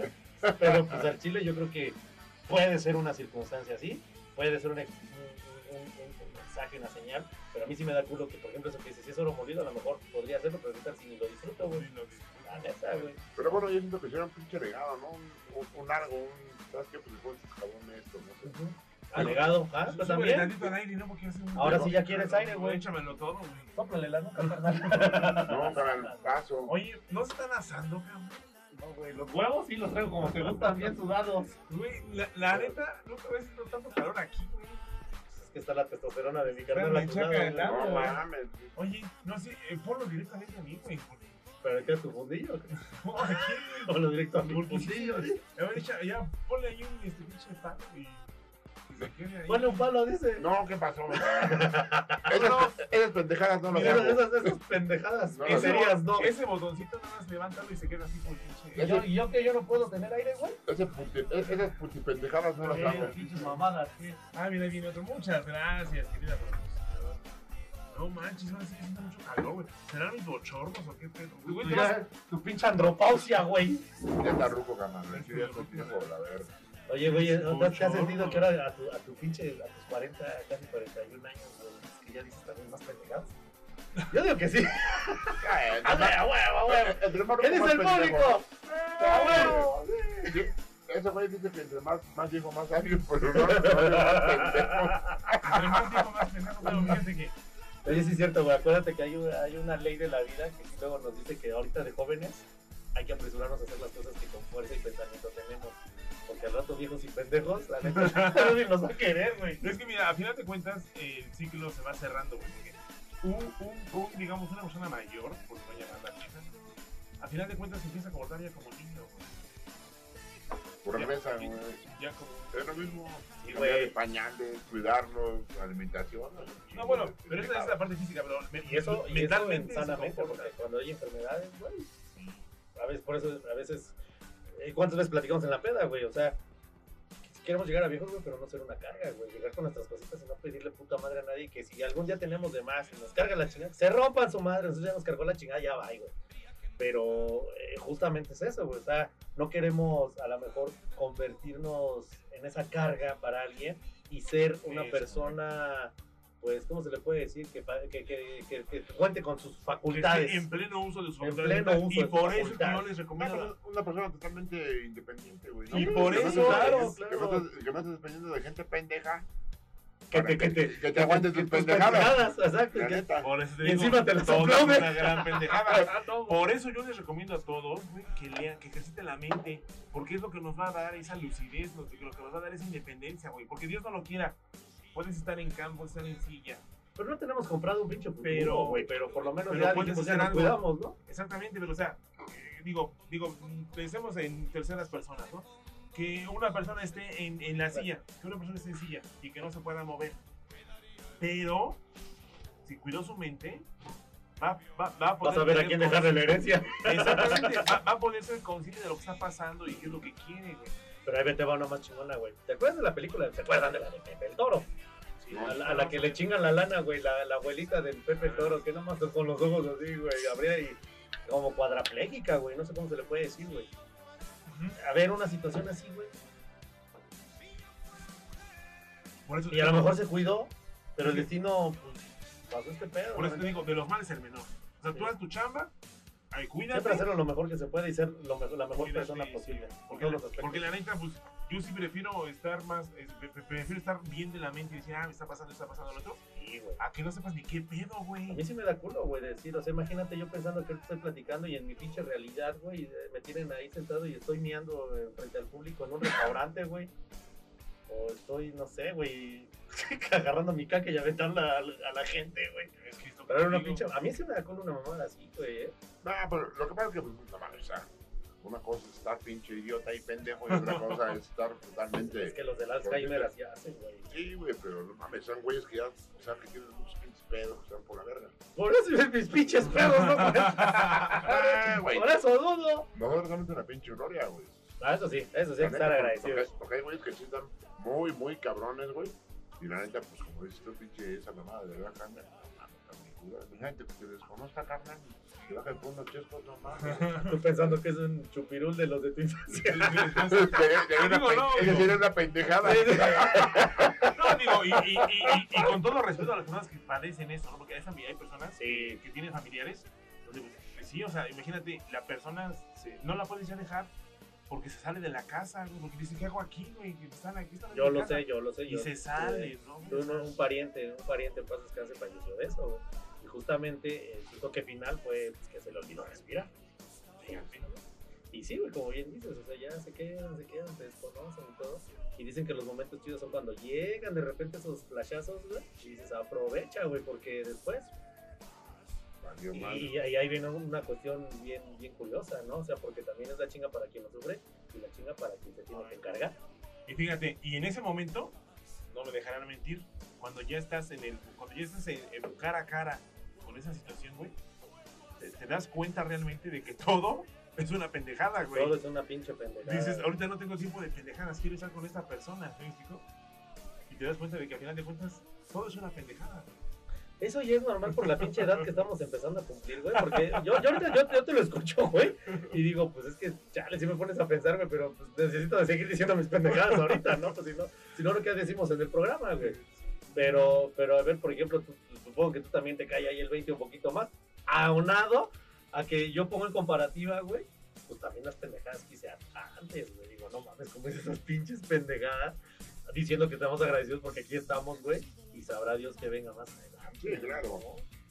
Pero pues al Chile yo creo que puede ser una circunstancia así, puede ser un, mensaje, una señal, pero a mí sí me da culo que, por ejemplo, eso que dices, si es oro molido, a lo mejor podría hacerlo, pero ahorita si ni lo disfruto, güey. Bueno, yo siento que si era un pinche regado, ¿no? Un, un, un largo, un. ¿Sabes qué? Pues le pones jabón esto, no sé. Alegado, ah, pues Súbele también. tantito al aire, ¿no? Porque hace un- Ahora sí ya quieres aire, güey. Échamelo todo, güey. Sóplale la nuca, [LAUGHS] carnal. No, para el paso. Oye, ¿no se están asando, cabrón? No, güey, los huevos sí los traigo como te gustan, bien sudados. Güey, la, la neta, nunca había sentido tanto calor aquí, güey. Es que está la testosterona de mi carnal. No mames. Oye, no sé, eh, ponlo directamente a mí, güey. porque- ¿Pero qué es tu fundillo? No, aquí, [LAUGHS] güey. [LAUGHS] Ponlo directo a mi fundillo. Ya, ponle ahí un este pinche palo y. Ponle un palo, dice. No, ¿qué pasó? [LAUGHS] esas, esas pendejadas no Mira, hago. esas, esas pendejadas. No, ¿Qué no, serías, no? Ese botoncito nada más levántalo y se queda así por pinche. ¿Y yo, yo que yo no puedo tener aire, güey? Esas puti- esas putipendejadas no las hago. Pinches mamadas. Ah, mira, ahí viene otro. Muchas gracias, querida. No manches, ahora sí mucho calor, güey. ¿Serán mis bochornos o qué pedo? Güey, Ya, Tu pinche andropausia, güey. Ya está ruco, carnal. Sí, ya la verga. Oye, güey, ¿no te has sentido que ahora a tu, a tu pinche, a tus 40, casi 41 años, güey, es que ya dices también más pendejadas? Yo digo que sí. [LAUGHS] A ver, a huevo, a huevo. Entre más ¿Qué ruco, dice el pendejo. público? ¡A huevo! Sí, Ese güey dice que entre más, más viejo, más sabio, pero no, no, no, más pendejo. Entre más tiempo más pendejo, pero fíjate que. Oye, sí es cierto, güey. Acuérdate que hay una, hay una ley de la vida que luego nos dice que ahorita de jóvenes hay que apresurarnos a hacer las cosas que con fuerza y pensamiento tenemos. Porque al rato viejos y pendejos, la neta, [LAUGHS] [LAUGHS] nadie nos va a querer, güey. Es que mira, a final de cuentas, el ciclo se va cerrando, güey. Porque un, un, un, digamos, una persona mayor, por no llamarla vieja, a final de cuentas se empieza a comportar ya como niño, güey. Regresa, güey. Ya como. Es lo mismo. Sí, güey. pañales, cuidarlos, alimentación. No, bueno, pero esa es la parte física, pero Y eso, y eso mentalmente en se sanamente, porque cuando hay enfermedades, güey, a veces, por eso, a veces, eh, ¿cuántas veces platicamos en la peda, güey? O sea, queremos llegar a viejos, güey, pero no ser una carga, güey. Llegar con nuestras cositas y no pedirle puta madre a nadie que si algún día tenemos de más y nos carga la chingada, se rompan su madre, entonces ya nos cargó la chingada, ya va, güey. Pero eh, justamente es eso, güey. O sea, no queremos a lo mejor convertirnos en esa carga para alguien y ser una Eso. persona, pues, ¿cómo se le puede decir? Que, pa- que, que, que- que cuente con sus Que facultades. en pleno uso de sus En facultades pleno mentales, uso Y por eso es que facultades. les Una recomiendo. persona, una persona totalmente independiente, güey. ¿no? Y Que por no eso, claro, que no claro. Que no estés dependiendo de gente pendeja. Que te, que te, que te aguantes que tus pendejadas. exacto. Por eso te Y digo, encima te las todo es aplaude. una gran pendejada. [LAUGHS] Por eso yo les recomiendo a todos que lean, que ejerciten la mente, porque es lo que nos va a dar esa lucidez, lo que, lo que nos va a dar esa independencia, güey. Porque Dios no lo quiera. Puedes estar en campo, estar en silla. Pero no tenemos comprado un pinche Pero- pero, güey, pero por lo menos pero ya puedes hacer nos algo. cuidamos, ¿no? Exactamente, pero o sea, eh, digo, digo, mm, pensemos en terceras personas, ¿no? Que una persona esté en, en la silla, que una persona esté en silla y que no se pueda mover. Pero, si cuidó su mente, va, va, va a poder. Vas a ver a quién dejarle la herencia. Exactamente, va, va a poder ser consciente de lo que está pasando y qué es lo que quiere, güey. Pero ahí vete va una más chingona, güey. ¿Te acuerdas de la película? ¿Se acuerdan de la de Pepe el Toro? Sí, A la, a la que le chingan la lana, güey, la, la abuelita del Pepe el Toro, que nomás con los ojos así, güey, abría y como cuadraplégica, güey, no sé cómo se le puede decir, güey. A ver, una situación así, güey. Por eso, Y a lo mejor se cuidó, pero el destino, pues, pasó este pedo. por eso ¿no? te digo, de los males el menor. O sea, tú Sí. haz tu chamba, ahí cuídate. Siempre hacerlo lo mejor que se puede y ser lo mejor- la mejor Cuídate, persona posible. Por Porque, porque la neta, pues, yo sí prefiero estar más, es- prefiero estar bien de la mente y decir, ah, me está pasando, está pasando lo otro, Sí, güey. a que no sepas ni qué pedo, A güey. mí sí me da culo, güey, decir, o sea, imagínate yo pensando que estoy platicando y en mi pinche realidad, güey, eh, me tienen ahí sentado y estoy miando eh, frente al público en un restaurante, güey. O estoy, no sé, güey, [LAUGHS] agarrando mi caca y aventándola a, la- a la gente, güey. Es que esto Pero era una pinche... A mí sí me da culo una mamada así, güey, ¿eh? No, pero lo que pasa es que, pues, no mames, o sea, una cosa es estar pinche idiota y pendejo y otra [LAUGHS] cosa es estar totalmente. Es que los del Alzheimer así hacen, güey. Sí, güey, pero no mames, son güeyes que ya, o sea, que tienen muchos pinches pedos, que están por la verga. Por eso mis pinches pedos, ¿no? Por eso, [LAUGHS] güey. por eso dudo. Nosotros realmente una pinche gloria, güey. Ah, eso sí, eso sí hay que estar agradecidos. Porque, hay güeyes que sí están muy, muy cabrones, güey. Y la neta, pues como dices tú, pinche esa mamada de la carne, Mi gente que te desconozca, carnal, y baja el fondo chescos, no mames. [LAUGHS] Tú pensando que es un chupirul de los de tu infancia. Sería [LAUGHS] una no, pendejada. [LAUGHS] No, digo, y, y, y, y- y con todo respeto a las personas que padecen eso, ¿no? Porque hay, personas Sí. que tienen familiares, pues, sí, o sea, imagínate, la persona no la puedes ya dejar porque se sale de la casa, güey, porque dice, ¿qué hago aquí, güey? Que están aquí, están Yo lo casa". sé, yo lo sé. Y yo- se sale, ¿no? Tuve un, un pariente, un pariente en paz descanse falleció de eso, güey. Justamente su toque final fue pues, que se le olvidó respirar. Y sí, güey, como bien dices, o sea, ya se quedan, se quedan, se desconocen y todo. Y dicen que los momentos chidos son cuando llegan de repente esos flashazos, güey. Y dices, aprovecha, güey, porque después. Y, y ahí viene una cuestión bien, bien curiosa, ¿no? O sea, porque también es la chinga para quien lo sufre y la chinga para quien se tiene que encargar. Y fíjate, y en ese momento, no me dejarán mentir, cuando ya estás en el, cuando ya estás en, en cara a cara con esa situación, güey, te, te das cuenta realmente de que todo es una pendejada, güey. Todo es una pinche pendejada. Dices, ahorita no tengo tiempo de pendejadas, quiero estar con esta persona, ¿sí? Y te das cuenta de que al final de cuentas, todo es una pendejada. Eso ya es normal por la pinche edad que estamos empezando a cumplir, güey. Porque yo, yo ahorita yo, yo te lo escucho, güey. Y digo, pues es que, chale, si me pones a pensarme, pero pues, necesito seguir diciendo mis pendejadas ahorita, ¿no? Pues si no, si no, ¿qué decimos en el programa, güey? Pero, pero a ver, por ejemplo, tú- supongo que tú también te cae ahí el 20 un poquito más. Aunado a que yo pongo en comparativa, güey, pues también las pendejadas que hice antes, güey. Digo, no mames, como es esas pinches pendejadas. Diciendo que estamos agradecidos porque aquí estamos, güey. Y sabrá Dios que venga más adelante. Sí, claro.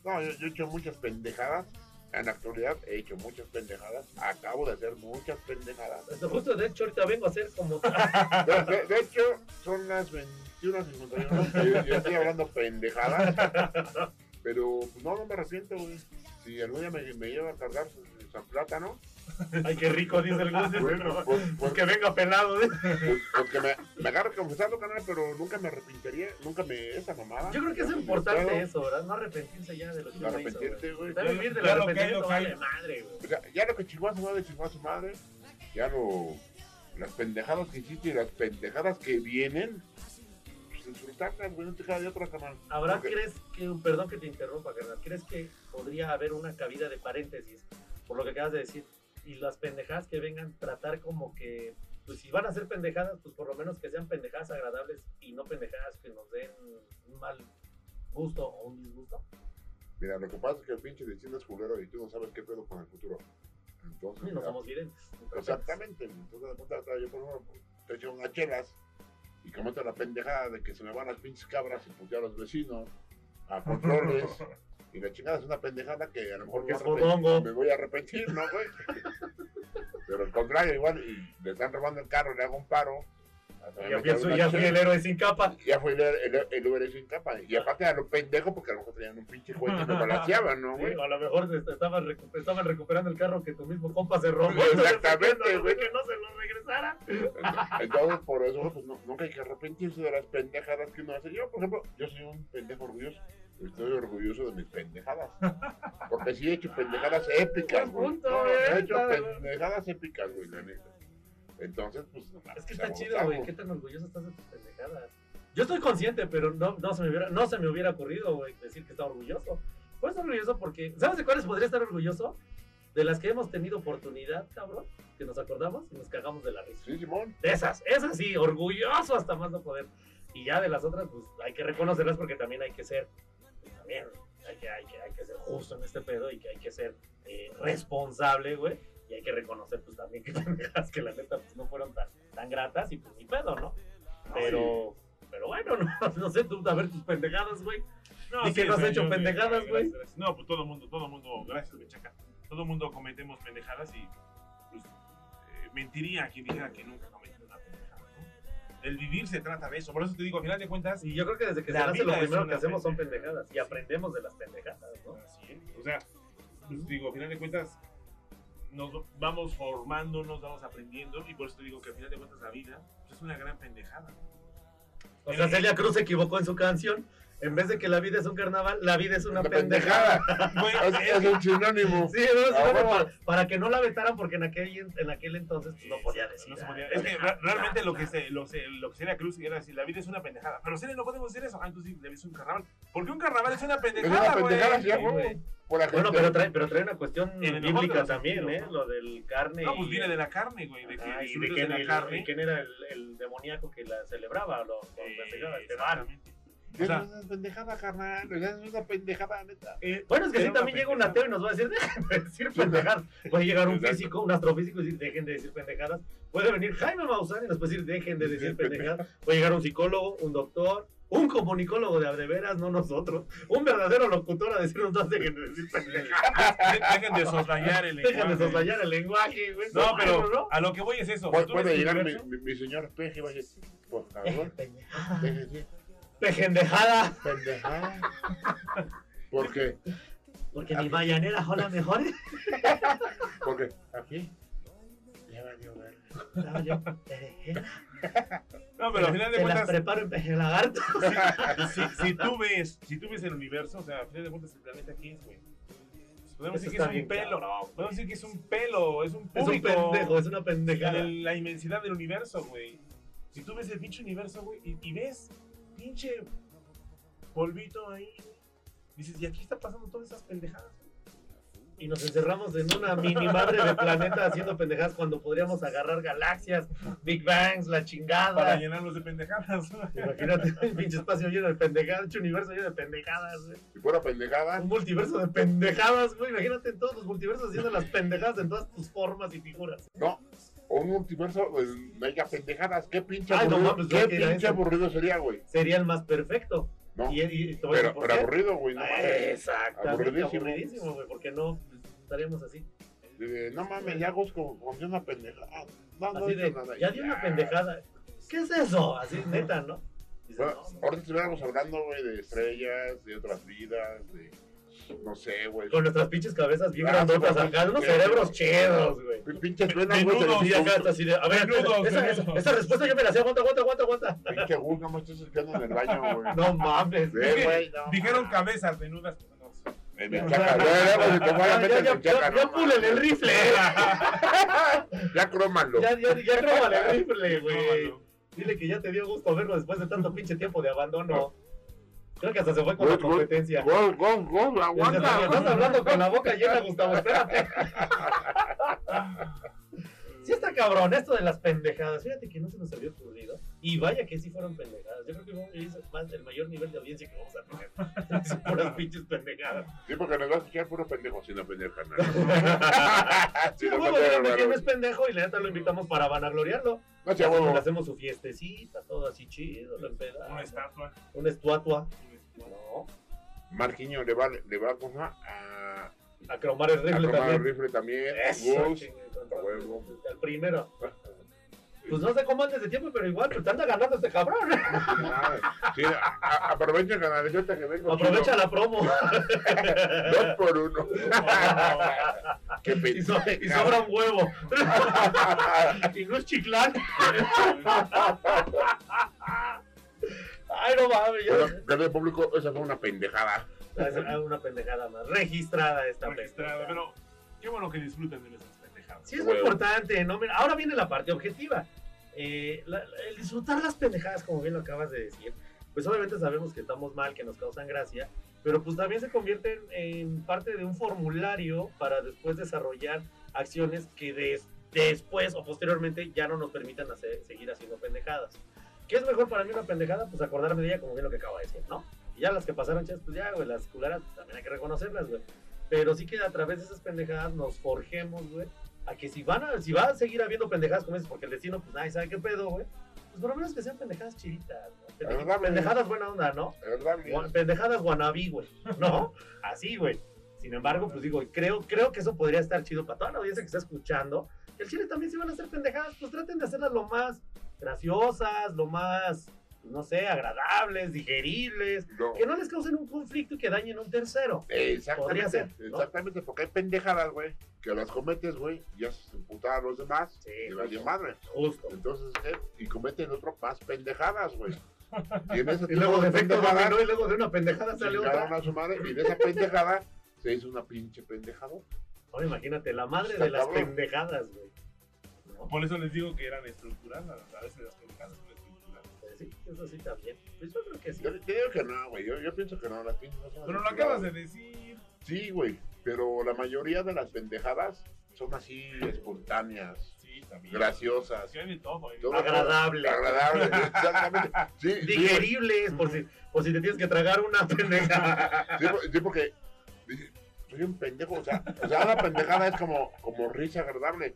No, yo, yo he hecho muchas pendejadas. En la actualidad he hecho muchas pendejadas. Acabo de hacer muchas pendejadas. Justo de hecho ahorita vengo a hacer como [LAUGHS] De, de- de hecho, son las 21.51. [LAUGHS] Yo, yo estoy hablando pendejadas. Pero pues, no, no me arrepiento, güey. Si algún día me, me lleva a cargar San Plátano, [LAUGHS] ay qué rico dice el Gus, pues, pero- pues, pues pues, que venga pelado ¿eh? pues, pues me, me agarre confesando, canal, pero nunca me arrepentiría, nunca me esa mamada. yo creo que es importante puedo eso verdad no arrepentirse ya de lo que No arrepentirte, güey. güey También vivir Ya lo que hay. vale madre güey O sea, ya lo que chingó a su madre, chingó a su madre. Ya lo. Las pendejadas que hiciste y las pendejadas que vienen. Pues disfrutarlas, güey, no te queda de otra, canal. ¿Habrá, crees que, perdón que te interrumpa, carnal, crees que podría haber una cabida de paréntesis por lo que acabas de decir? Y las pendejadas que vengan, tratar como que, pues si van a ser pendejadas, pues por lo menos que sean pendejadas agradables y no pendejadas que nos den un mal gusto o un disgusto. Mira, lo que pasa es que el pinche destino es culero y tú no sabes qué pedo con el futuro. Entonces, Y no somos videntes. Exactamente. Entonces, de cuenta, yo por ejemplo, te echo unas chelas y cometo la pendejada de que se me van las pinches cabras y putear a los vecinos a [LAUGHS] controles. Y la chingada es una pendejada que a lo mejor Porque me es voy a arrepentir- fodongo. me voy a arrepentir, ¿no, güey? [LAUGHS] Pero al contrario, igual, y le están robando el carro, le hago un paro. Ya fui, ya fui el héroe sin capa. Ya fue el, el, el Uber sin capa. Y aparte a lo pendejo, porque a lo mejor tenían un pinche juez que me balanceaban, ¿no, Sí, güey? o a lo mejor se- estaban, recu- estaban recuperando el carro que tu mismo compa se robó. [LAUGHS] Exactamente, [LAUGHS] güey. Que no se lo regresara. [LAUGHS] Entonces, por eso, pues no- nunca hay que arrepentirse de las pendejadas que uno hace. Yo, por ejemplo, yo soy un pendejo orgulloso. Estoy orgulloso de mis pendejadas. Porque sí he hecho pendejadas épicas, güey. No, he hecho está bien. pendejadas épicas, güey, la neta. Entonces, pues, no Es que está seamos chido, güey. ¿Qué tan orgulloso estás de tus pendejadas? Yo estoy consciente, pero no, no, se, me hubiera, no se me hubiera ocurrido, güey, decir que está orgulloso. Pues estar orgulloso porque. ¿Sabes de cuáles podría estar orgulloso? De las que hemos tenido oportunidad, cabrón. Que nos acordamos y nos cagamos de la risa. Sí, Simón. De esas, esas sí, orgulloso hasta más no poder. Y ya de las otras, pues hay que reconocerlas porque también hay que ser, pues, también hay que, hay que, hay que ser justo en este pedo y que hay que ser eh, responsable, güey. Y hay que reconocer, pues también que [LAUGHS] pendejadas que la neta, pues no fueron tan, tan gratas y pues ni pedo, ¿no? Pero, pero bueno, [LAUGHS] no, no sé, tú a ver tus pendejadas, güey. No, ¿Y que no has hecho yo- pendejadas, gracias, güey? No, pues todo el mundo, todo el mundo, gracias, Bechaca. Todo el mundo cometemos pendejadas y pues, eh, mentiría quien dijera que nunca cometió una pendejada, ¿no? El vivir se trata de eso. Por eso te digo, al final de cuentas, Y yo creo que desde que se nace lo primero que hacemos son pendeja. pendejadas y aprendemos de las pendejadas, ¿no? Así es. O sea, pues, digo, al final de cuentas, nos vamos formando, nos vamos aprendiendo, y por eso te digo que al final de cuentas la vida pues, es una gran pendejada. O sea, Celia Cruz se equivocó en su canción. En vez de que la vida es un carnaval, la vida es una Una pendejada. [LAUGHS] Güey, Es, es un sinónimo. Sí, no, sí, Ah, no, bueno. para, para que no la vetaran porque en aquel, en aquel entonces pues, no podía decir. No se podía- Es que re- realmente lo que, se, lo, se- lo que Celia Cruz era decir, la vida es una pendejada. Pero Celia no podemos decir eso. Ah, entonces sí, la vida es un carnaval. Porque un carnaval es una Es pendejada, una pendejada, güey. sí, a Sí, huevo. güey. Por la Bueno, pero trae, pero trae una cuestión bíblica también, ¿eh? Lo del carne. No, pues viene de la carne, güey. De que Ah, y de quién, de la el- carne. quién era el, el demoníaco que la celebraba, lo, lo Eh, Es O sea, una pendejada, carnal. Es una pendejada, neta. Eh, bueno, es que sí, una también llega un ateo y nos va a decir, dejen de decir pendejadas. Puede llegar un Exacto. físico, un astrofísico y decir, dejen de decir pendejadas. Puede venir Jaime Maussan y nos puede decir, dejen de decir [LAUGHS] pendejadas. Puede llegar un psicólogo, un doctor, un comunicólogo de de veras, no nosotros. Un verdadero locutor a decirnos, no dejen de decir [LAUGHS] Dejen de soslayar el Dejen de lenguaje. soslayar el lenguaje, güey. No, pero ¿no? a lo que voy es eso. Puede, llegar mi, universo, mi, mi señor Peje y va a decir, por [LAUGHS] Dejen favor, de Pendejada. pendejada. Porque, Porque mi mañanera son las mejores. porque aquí ya va a llover. No, yo, berenjena, No, pero al final de te las cuentas, preparo en peje lagarto. [LAUGHS] si, si tú ves, si tú ves el universo, o sea, al final de cuentas, el planeta qué es, güey. Pues Podemos Eso decir que es un pelo. Podemos decir que es un pelo, es un Es un público. pendejo, es una en pendejada. el- la inmensidad del universo, güey. Si tú ves el pinche universo, güey, y, y ves pinche polvito ahí, güey, dices, ¿y aquí está pasando todas esas pendejadas? güey?" Y nos encerramos en una mini madre de planeta haciendo pendejadas cuando podríamos agarrar galaxias, Big Bangs, la Para chingada. llenarlos de pendejadas. Imagínate un pinche espacio lleno de pendejadas, un universo lleno de pendejadas, güey. Si fuera pendejada, Un multiverso de pendejadas, güey. Imagínate todos los multiversos haciendo las pendejadas en todas tus formas y figuras. no. Un multiverso, pues, no haya pendejadas. Qué pinche Ay, no qué pinche aburrido sería, güey. Sería el más perfecto. No, Y, y- pero, pero aburrido, güey. No. Exactamente, Aburridísimo. aburridísimo, güey. Porque no pues, estaríamos así. De, no mames, ya como si una pendejada. No, no he de, nada. ya di una pendejada. ¿Qué es eso? Así, neta, ¿no? Dices, Bueno, no, ahorita estuviéramos hablando, güey, de estrellas, de otras vidas, de. No sé, güey. Con nuestras pinches cabezas bien Ah, grandotas acá, unos cerebros chidos, güey. Pin- Pinches venas, güey. Les- acá está así de, a ver, esa, respuesta yo me la hacía, aguanta, aguanta, aguanta, aguanta. Pinche Gus, no me estés espiando en el baño, güey. No mames. Güey, Dijeron cabezas menudas. En el chaca, Ya, ya, en el rifle. [LAUGHS] Ya crómalo. Ya, ya, ya crómale el rifle, güey. Dile que ya te dio gusto verlo después de tanto pinche tiempo de abandono. Creo que hasta se fue con la competencia. Gol, gol, gol, aguanta. Estás hablando con la boca llena, Gustavo, espérate. Sí está cabrón esto de las pendejadas. Fíjate que no se nos había ocurrido. Y vaya que sí fueron pendejadas. Yo creo que es más el mayor nivel de audiencia que vamos a tener. [LAUGHS] Son puras pinches pendejadas. Sí, porque nos va a escuchar puro pendejo sin aprender, carnal. [LAUGHS] Sí, no es pendejo y la neta lo invitamos para vanagloriarlo. No sea Le huevo. hacemos su fiestecita, todo así chido, lo empedamos. Una estatua. Una estatua. No. Marquiño le va, le va a, A cromar el a rifle tomar el también. rifle también. Eso, a huevo. El primero. Pues no sé cómo antes de tiempo, pero igual, pues te anda ganando este cabrón. Sí, a- a- aprovecha, que vengo. Aprovecha la promo. Dos por uno. [LAUGHS] Qué Y, so- y sobra un huevo. [LAUGHS] y no es chiclán. Ay, no mames. grande público, esa fue una pendejada. Es una pendejada más. Registrada esta Registrada, pendejada. pero qué bueno que disfruten de pendejadas. Sí, es Huevo. importante, ¿no? Mira, ahora viene la parte objetiva. Eh, la- la- el disfrutar las pendejadas, como bien lo acabas de decir, pues obviamente sabemos que estamos mal, que nos causan gracia, pero pues también se convierten en parte de un formulario para después desarrollar acciones que des- después o posteriormente ya no nos permitan hacer- seguir haciendo pendejadas. ¿Qué es mejor para mí una pendejada? Pues acordarme de ella como bien lo que acaba de decir, ¿no? Y ya las que pasaron, chas, pues ya, güey, las culeras pues, también hay que reconocerlas, güey. Pero sí que a través de esas pendejadas nos forjemos, güey, a que si van a, si va a seguir habiendo pendejadas como esas, porque el destino, pues nadie sabe qué pedo, güey. Pues por lo menos que sean pendejadas chiditas, ¿no? Pendejadas buena onda, ¿no? Pendejadas guanabí, güey. ¿No? [LAUGHS] Así, güey. Sin embargo, pues digo, creo, creo que eso podría estar chido para toda la audiencia que está escuchando. El chile también si van a hacer pendejadas, pues traten de hacerlas lo más graciosas, lo más, no sé, agradables, digeribles, no. que no les causen un conflicto y que dañen a un tercero. Podría Exactamente, ser, ¿no? exactamente, porque hay pendejadas, güey, que las cometes, güey, y haces emputar a los demás, Sí, y vale madre. Justo. Entonces, ¿qué? y cometen otro más pendejadas, güey. Y en ese [LAUGHS] Y luego de dominó y luego de una pendejada sale otra. a su madre, y de esa pendejada se hizo una pinche pendejada. Ahora imagínate, la madre Está de las cabrón. pendejadas, güey. ¿No? Por eso les digo que eran estructuradas. A veces las pendejadas. Pues sí, eso sí también. Pues yo creo que sí. Yo, yo digo que no, güey, yo, yo pienso que no, las pinches no son Pero lo acabas de decir. Sí, güey, pero la mayoría de las pendejadas son así espontáneas, Sí, también. graciosas. Sí, de todo. de Todo-. Agradable. Agradables, [LAUGHS] exactamente. Sí, sí. Digeribles, por si, por si te tienes que tragar una pendeja. [LAUGHS] Sí, sí, porque soy un pendejo, o sea, o sea, la pendejada es como, como risa agradable.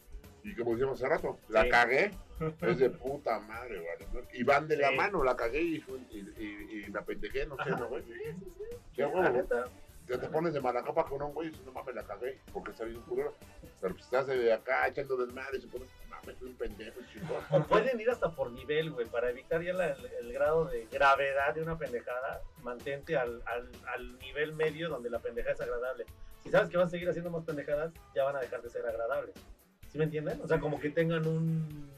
Y como decíamos hace rato, la Sí. cagué, [LAUGHS] es de puta madre, güey. ¿no? Y van de la mano, la cagué y, fue- y, y, y la pendejé, no sé, ¿no, güey? sí, sí, sí. Sí, a La huevo. neta. Te, pones de mala copa con un güey y dices, no mames, la cagué, porque está bien culero. Pero pues estás de acá echando desmadre y se pone, no mames, un pendejo, chingón. O [LAUGHS] pueden ir hasta por nivel, güey, para evitar ya la- el, el grado de gravedad de una pendejada, mantente al, al, al nivel medio donde la pendejada es agradable. Si sabes que vas a seguir haciendo más pendejadas, ya van a dejar de ser agradables. ¿Sí me entienden? O sea, como que tengan un...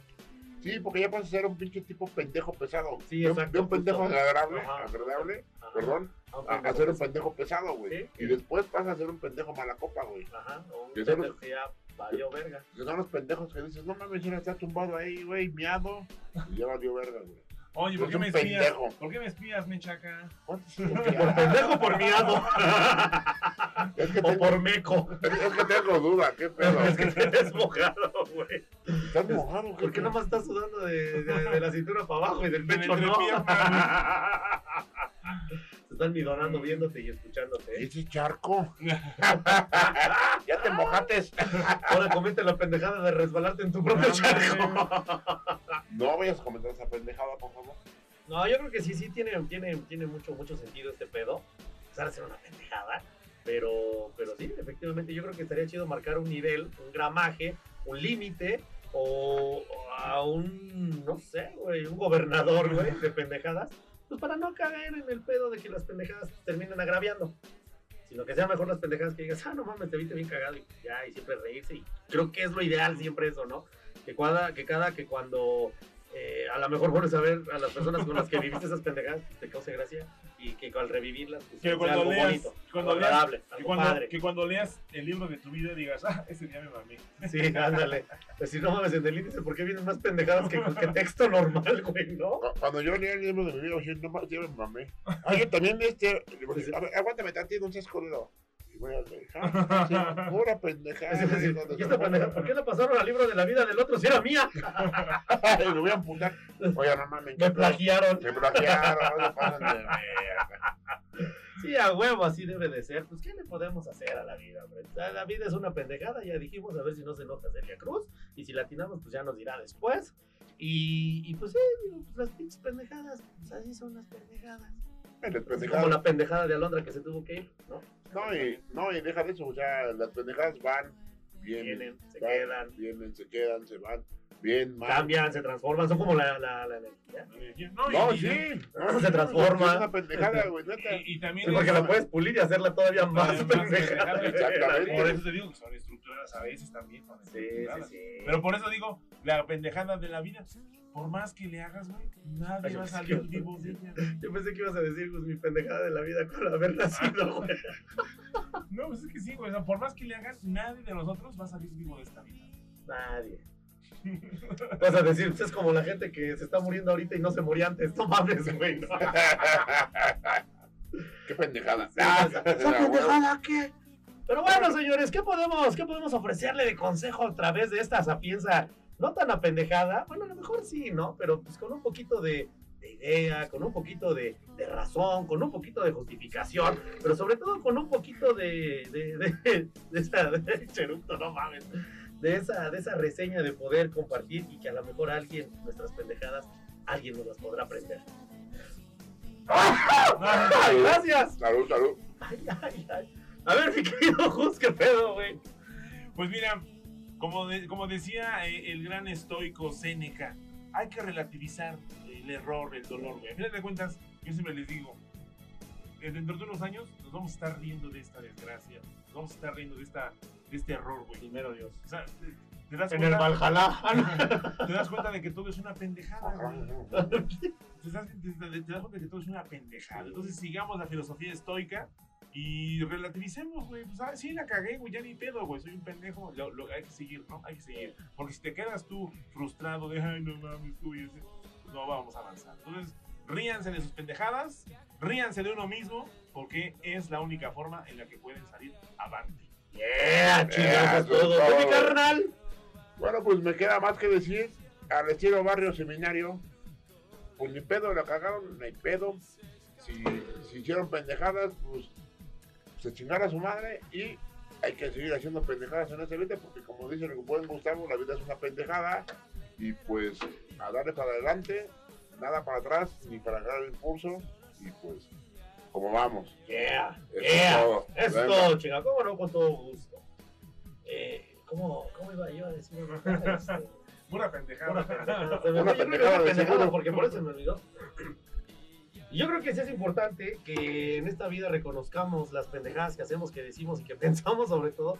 Sí, porque ya pasas a ser un pinche tipo pendejo pesado. Sí, de, un- exacto, de un pendejo justo. agradable, Ajá. agradable, Ajá, perdón, a un a, ser un pendejo pesado, güey. Sí. Y después pasa a ser un pendejo mala copa, güey. Ajá, o un Que pendejo que ya valió verga. Que son los pendejos que dices, no mames, ya está tumbado ahí, güey, miado. Y ya valió verga, güey. Oye, ¿por qué me espías? ¿Por qué me espías, Menchaca? ¿Cuántos Por pendejo, por miado. Es que, o tengo, por meco. es que tengo duda, qué pedo. Es que tienes mojado, güey. ¿Estás mojado? ¿Por qué nomás estás sudando de, de, de la cintura para abajo y del pecho no? [LAUGHS] están midonando viéndote y escuchándote. ¿Y ¿eh? ese charco? [LAUGHS] ya te mojates. Ahora comete la pendejada de resbalarte en tu propio charco. No vayas a comentar esa pendejada, por favor. No, yo creo que sí, sí tiene, tiene, tiene mucho, mucho sentido este pedo. Empezar a hacer una pendejada. Pero, pero sí, efectivamente, yo creo que estaría chido marcar un nivel, un gramaje, un límite, o a un, no sé, güey, un gobernador, güey, de pendejadas. Pues para no caer en el pedo de que las pendejadas terminen agraviando. Sino que sean mejor las pendejadas que digas, ah, no mames, te viste bien cagado y ya, y siempre reírse. Y creo que es lo ideal siempre eso, ¿no? Que cada, que cada, que cuando eh, a lo mejor vuelves a ver a las personas con las que viviste esas pendejadas, te cause gracia y que al revivirlas, pues, Que sea cuando algo leas- bonito, cuando algo leas- agradable, Que algo cuando, padre. que cuando leas el libro de tu vida digas, ah, ese día me mamé. Sí, ándale. Decir, no mames, en el índice, ¿por qué vienen más pendejadas que, que texto normal, güey, no? Cu- Cuando yo leí el libro de mi vida, dije, no más, ya me mamé. Ah, yo también este. A ver, aguántame tantito, un escondido. Voy a [LAUGHS] sí, pura pendejada. ¿y esta pendeja, ¿por qué la pasaron al libro de la vida del otro si era mía? [LAUGHS] Y me voy a amputar. Oye, no mames. Me plagiaron. Me plagiaron, no se pasen de verga. Sí, a huevo, así debe de ser. Pues, ¿qué le podemos hacer a la vida, hombre? La vida es una pendejada, ya dijimos, a ver si no se nota Celia Cruz. Y si latinamos, pues ya nos dirá después. Y, y pues sí, digo, pues las pinches pendejadas, pues así son las pendejadas. como la pendejada de Alondra que se tuvo que ir, ¿no? No, y, no, y deja de eso, o sea, las pendejadas van, vienen, Vienen, se van, quedan. vienen, se quedan, se van, bien, mal. Cambian, se transforman, son como la, la, la energía. No, No, y, sí. Se transforma. Es una pendejada, güey, neta. y, y también Sí, porque la puedes pulir y hacerla todavía más Más pendejada. Exactamente. Por eso te digo que son estructuradas a veces también. son Sí, sí, sí. Pero por eso digo, la pendejada de la vida, por más que le hagas, güey, nadie Ay, va a salir vivo de ella. güey. Yo pensé que ibas a decir, pues, mi pendejada de la vida con haber nacido, güey. No, pues es que sí, güey. O sea, por más que le hagas, nadie de nosotros va a salir vivo de esta vida. Nadie. [LAUGHS] Vas a decir, es como la gente que se está muriendo ahorita y no se moría antes. No mames, güey. ¿no? [LAUGHS] Qué pendejada. Sí, Ah, [LAUGHS] esa- ah, ¿Esa güey. pendejada qué? Pero bueno, señores, ¿qué podemos, ¿qué podemos ofrecerle de consejo a través de esta sapienza no tan apendejada? Bueno, a lo mejor sí, ¿no? Pero pues con un poquito de, de idea, con un poquito de, de razón, con un poquito de justificación, pero sobre todo con un poquito de, de, de, de de cheruto, no mames. De esa, de esa reseña de poder compartir y que a lo mejor alguien, nuestras pendejadas, alguien nos las podrá aprender. [LAUGHS] ¡Ay, gracias! Salud, salud. Ay, ay, ay. A ver, mi querido Jus, qué pedo, güey. Pues mira, como, de- como decía eh, el gran estoico Séneca, hay que relativizar el error, el dolor, güey. A final de cuentas, yo siempre les digo, eh, dentro de unos años nos vamos a estar riendo de esta desgracia, nos vamos a estar riendo de, esta, este error, güey. Primero Dios. O sea, te, te das En el cuenta, Valhalla. [LAUGHS] Ah, te das cuenta de que todo es una pendejada, güey. te das, te- te- te das cuenta que todo es una pendejada. Entonces sigamos la filosofía estoica y relativicemos, güey. Pues, ah, sí, la cagué, güey, ya ni pedo, güey. Soy un pendejo. Lo- lo- hay que seguir, ¿no? Hay que seguir. Porque si te quedas tú frustrado de, ay, no mames, tú y ese, pues no vamos a avanzar. Entonces, ríanse de sus pendejadas, ríanse de uno mismo, porque es la única forma en la que pueden salir avante. Yeah, chingados Eso es todo. todo. ¿Tú, mi carnal? Bueno, pues me queda más que decir al estilo barrio seminario. Pues ni pedo, la cagaron, ni pedo. Si, si hicieron pendejadas, pues se chingara a su madre y hay que seguir haciendo pendejadas en esta vida porque como dice el buen Gustavo, la vida es una pendejada y pues a darle para adelante, nada para atrás ni para agarrar el impulso y pues como vamos. Yeah, Eso yeah. es todo. Es todo, chinga. ¿Cómo no? Con todo gusto. Eh, ¿cómo, ¿Cómo iba yo a decir? [LAUGHS] Pura pendejada. [LAUGHS] Una pendejada. Una pendejada pendejada, porque por eso se me olvidó. Yo creo que sí es importante que en esta vida reconozcamos las pendejadas que hacemos, que decimos y que [LAUGHS] pensamos sobre todo.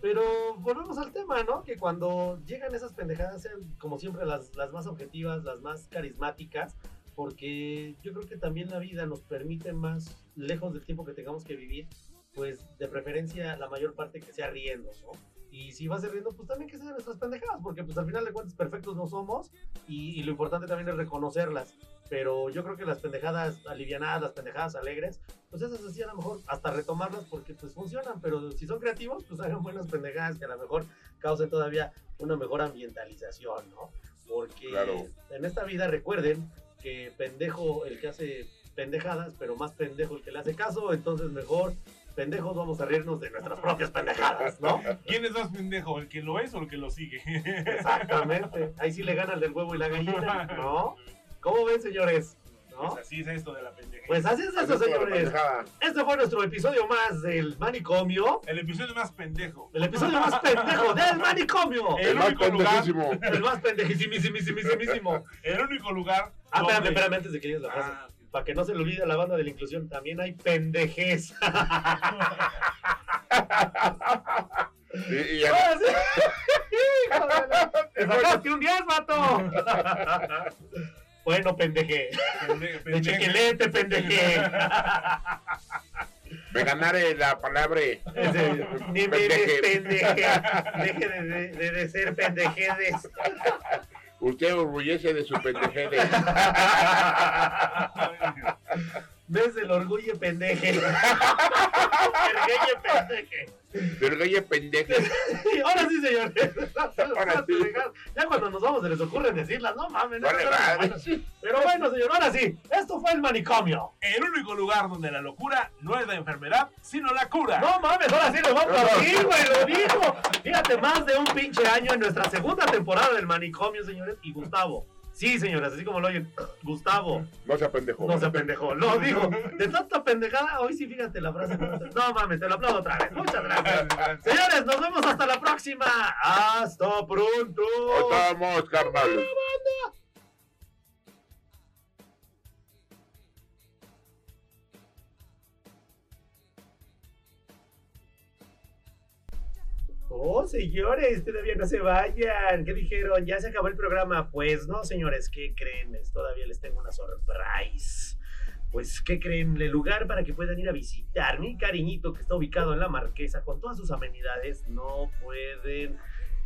Pero volvemos al tema, ¿no? Que cuando llegan esas pendejadas sean como siempre las, las más objetivas, las más carismáticas, porque yo creo que también la vida nos permite más, lejos del tiempo que tengamos que vivir, pues de preferencia la mayor parte que sea riendo, ¿no? Y si va a ser riendo, pues también que sean nuestras pendejadas, porque pues al final de cuentas perfectos no somos y, y lo importante también es reconocerlas. Pero yo creo que las pendejadas alivianadas, las pendejadas alegres, pues esas así a lo mejor hasta retomarlas porque pues funcionan, pero si son creativos, pues hagan buenas pendejadas que a lo mejor causen todavía una mejor ambientalización, ¿no? Porque Claro. en esta vida recuerden que pendejo el que hace pendejadas, pero más pendejo el que le hace caso, entonces mejor pendejos vamos a reírnos de nuestras propias pendejadas, ¿no? ¿Quién es más pendejo? ¿El que lo es o el que lo sigue? Exactamente. Ahí sí le gana el del huevo y la gallina, ¿no? ¿Cómo ven, señores? ¿No? Pues así es esto de la pendeja. Pues así es Así eso, es toda la señores. pendejada. Este fue nuestro episodio más del manicomio. el episodio más pendejo. El episodio más pendejo [LAUGHS] del manicomio. El El más único lugar- pendejísimo. El más pendejísimísimísimísimo. El único lugar. Ah, espérame, donde- espérame, antes de que digas la frase. Ah, Para que no se le olvide a la banda de la inclusión, también hay pendejez. [LAUGHS] Y, y ya-. [LAUGHS] ¡Hijo de la- ¡Te sacaste un 10, vato! Bueno, pendeje. pende- [LAUGHS] De chequelete, pendeje. me ganaré la palabra. Ni me Pendeje. pendeje. [LAUGHS] Deje de, de, de- de ser pendejedes. Usted orgullece de su pendejede. [LAUGHS] ¿Ves el orgullo [LAUGHS] pendeje? El orgullo pendeje. Del gallo pendeje. Ahora sí, señores. Ahora sí. Ya cuando nos vamos se les ocurre decirlas, no mames. no, Vale, vale. Pero bueno, señor, ahora sí. Esto fue el manicomio. El único lugar donde la locura no es la enfermedad, sino la cura. No mames, ahora sí lo vamos a decir, güey, lo dijo. Fíjate, más de un pinche año en nuestra segunda temporada del manicomio, señores. Y Gustavo. Sí, señores, así como lo oyen. Gustavo. No sea pendejo. No se pendejó. Lo dijo. De tanta pendejada, hoy sí fíjate la frase. No mames, te lo aplaudo otra vez. Muchas gracias. [LAUGHS] Señores, nos vemos hasta la próxima. Hasta pronto. Estamos, carnal. Oh, señores, todavía no se vayan. ¿Qué dijeron? ¿Ya se acabó el programa? Pues no, señores, ¿qué creen? Todavía les tengo una surprise. Pues, ¿qué creen? El lugar para que puedan ir a visitar mi cariñito que está ubicado en la Marquesa con todas sus amenidades no pueden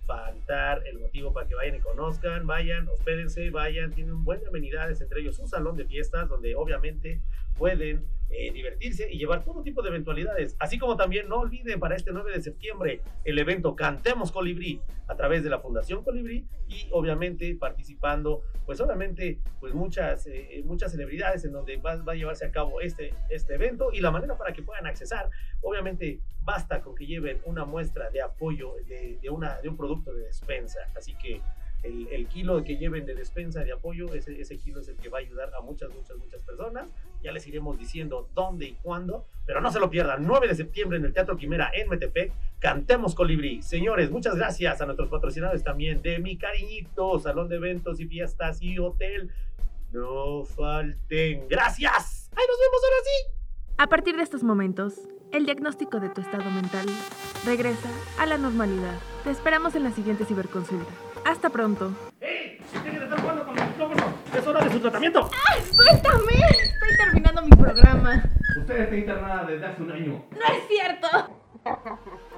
faltar el motivo para que vayan y conozcan, vayan, hospédense, vayan, tienen un buen de amenidades, entre ellos un salón de fiestas donde obviamente pueden eh, divertirse y llevar todo tipo de eventualidades. Así como también no olviden para este 9 de septiembre el evento Cantemos Colibrí a través de la Fundación Colibrí y obviamente participando, pues obviamente, pues muchas, eh, muchas celebridades en donde va, va a llevarse a cabo este, este evento y la manera para que puedan accesar, obviamente basta con que lleven una muestra de apoyo de, de una, de un producto de despensa. Así que el, el kilo que lleven de despensa de apoyo, ese, ese kilo es el que va a ayudar a muchas, muchas, muchas personas. Ya les iremos diciendo dónde y cuándo, pero no se lo pierdan. 9 de septiembre en el Teatro Quimera en Metepec, cantemos colibrí. Señores, muchas gracias a nuestros patrocinadores también de Mi Cariñito, Salón de Eventos y Fiestas y Hotel. No falten. Gracias. Ahí nos vemos ahora sí. A partir de estos momentos, el diagnóstico de tu estado mental regresa a la normalidad. Te esperamos en la siguiente ciberconsulta. Hasta pronto. ¡Ey! ¡Dejen de estar jugando con el micrófono! ¡Es hora de su tratamiento! ¡Suéltame! Estoy terminando mi programa. Usted está internada desde hace un año. ¡No es cierto! [LAUGHS]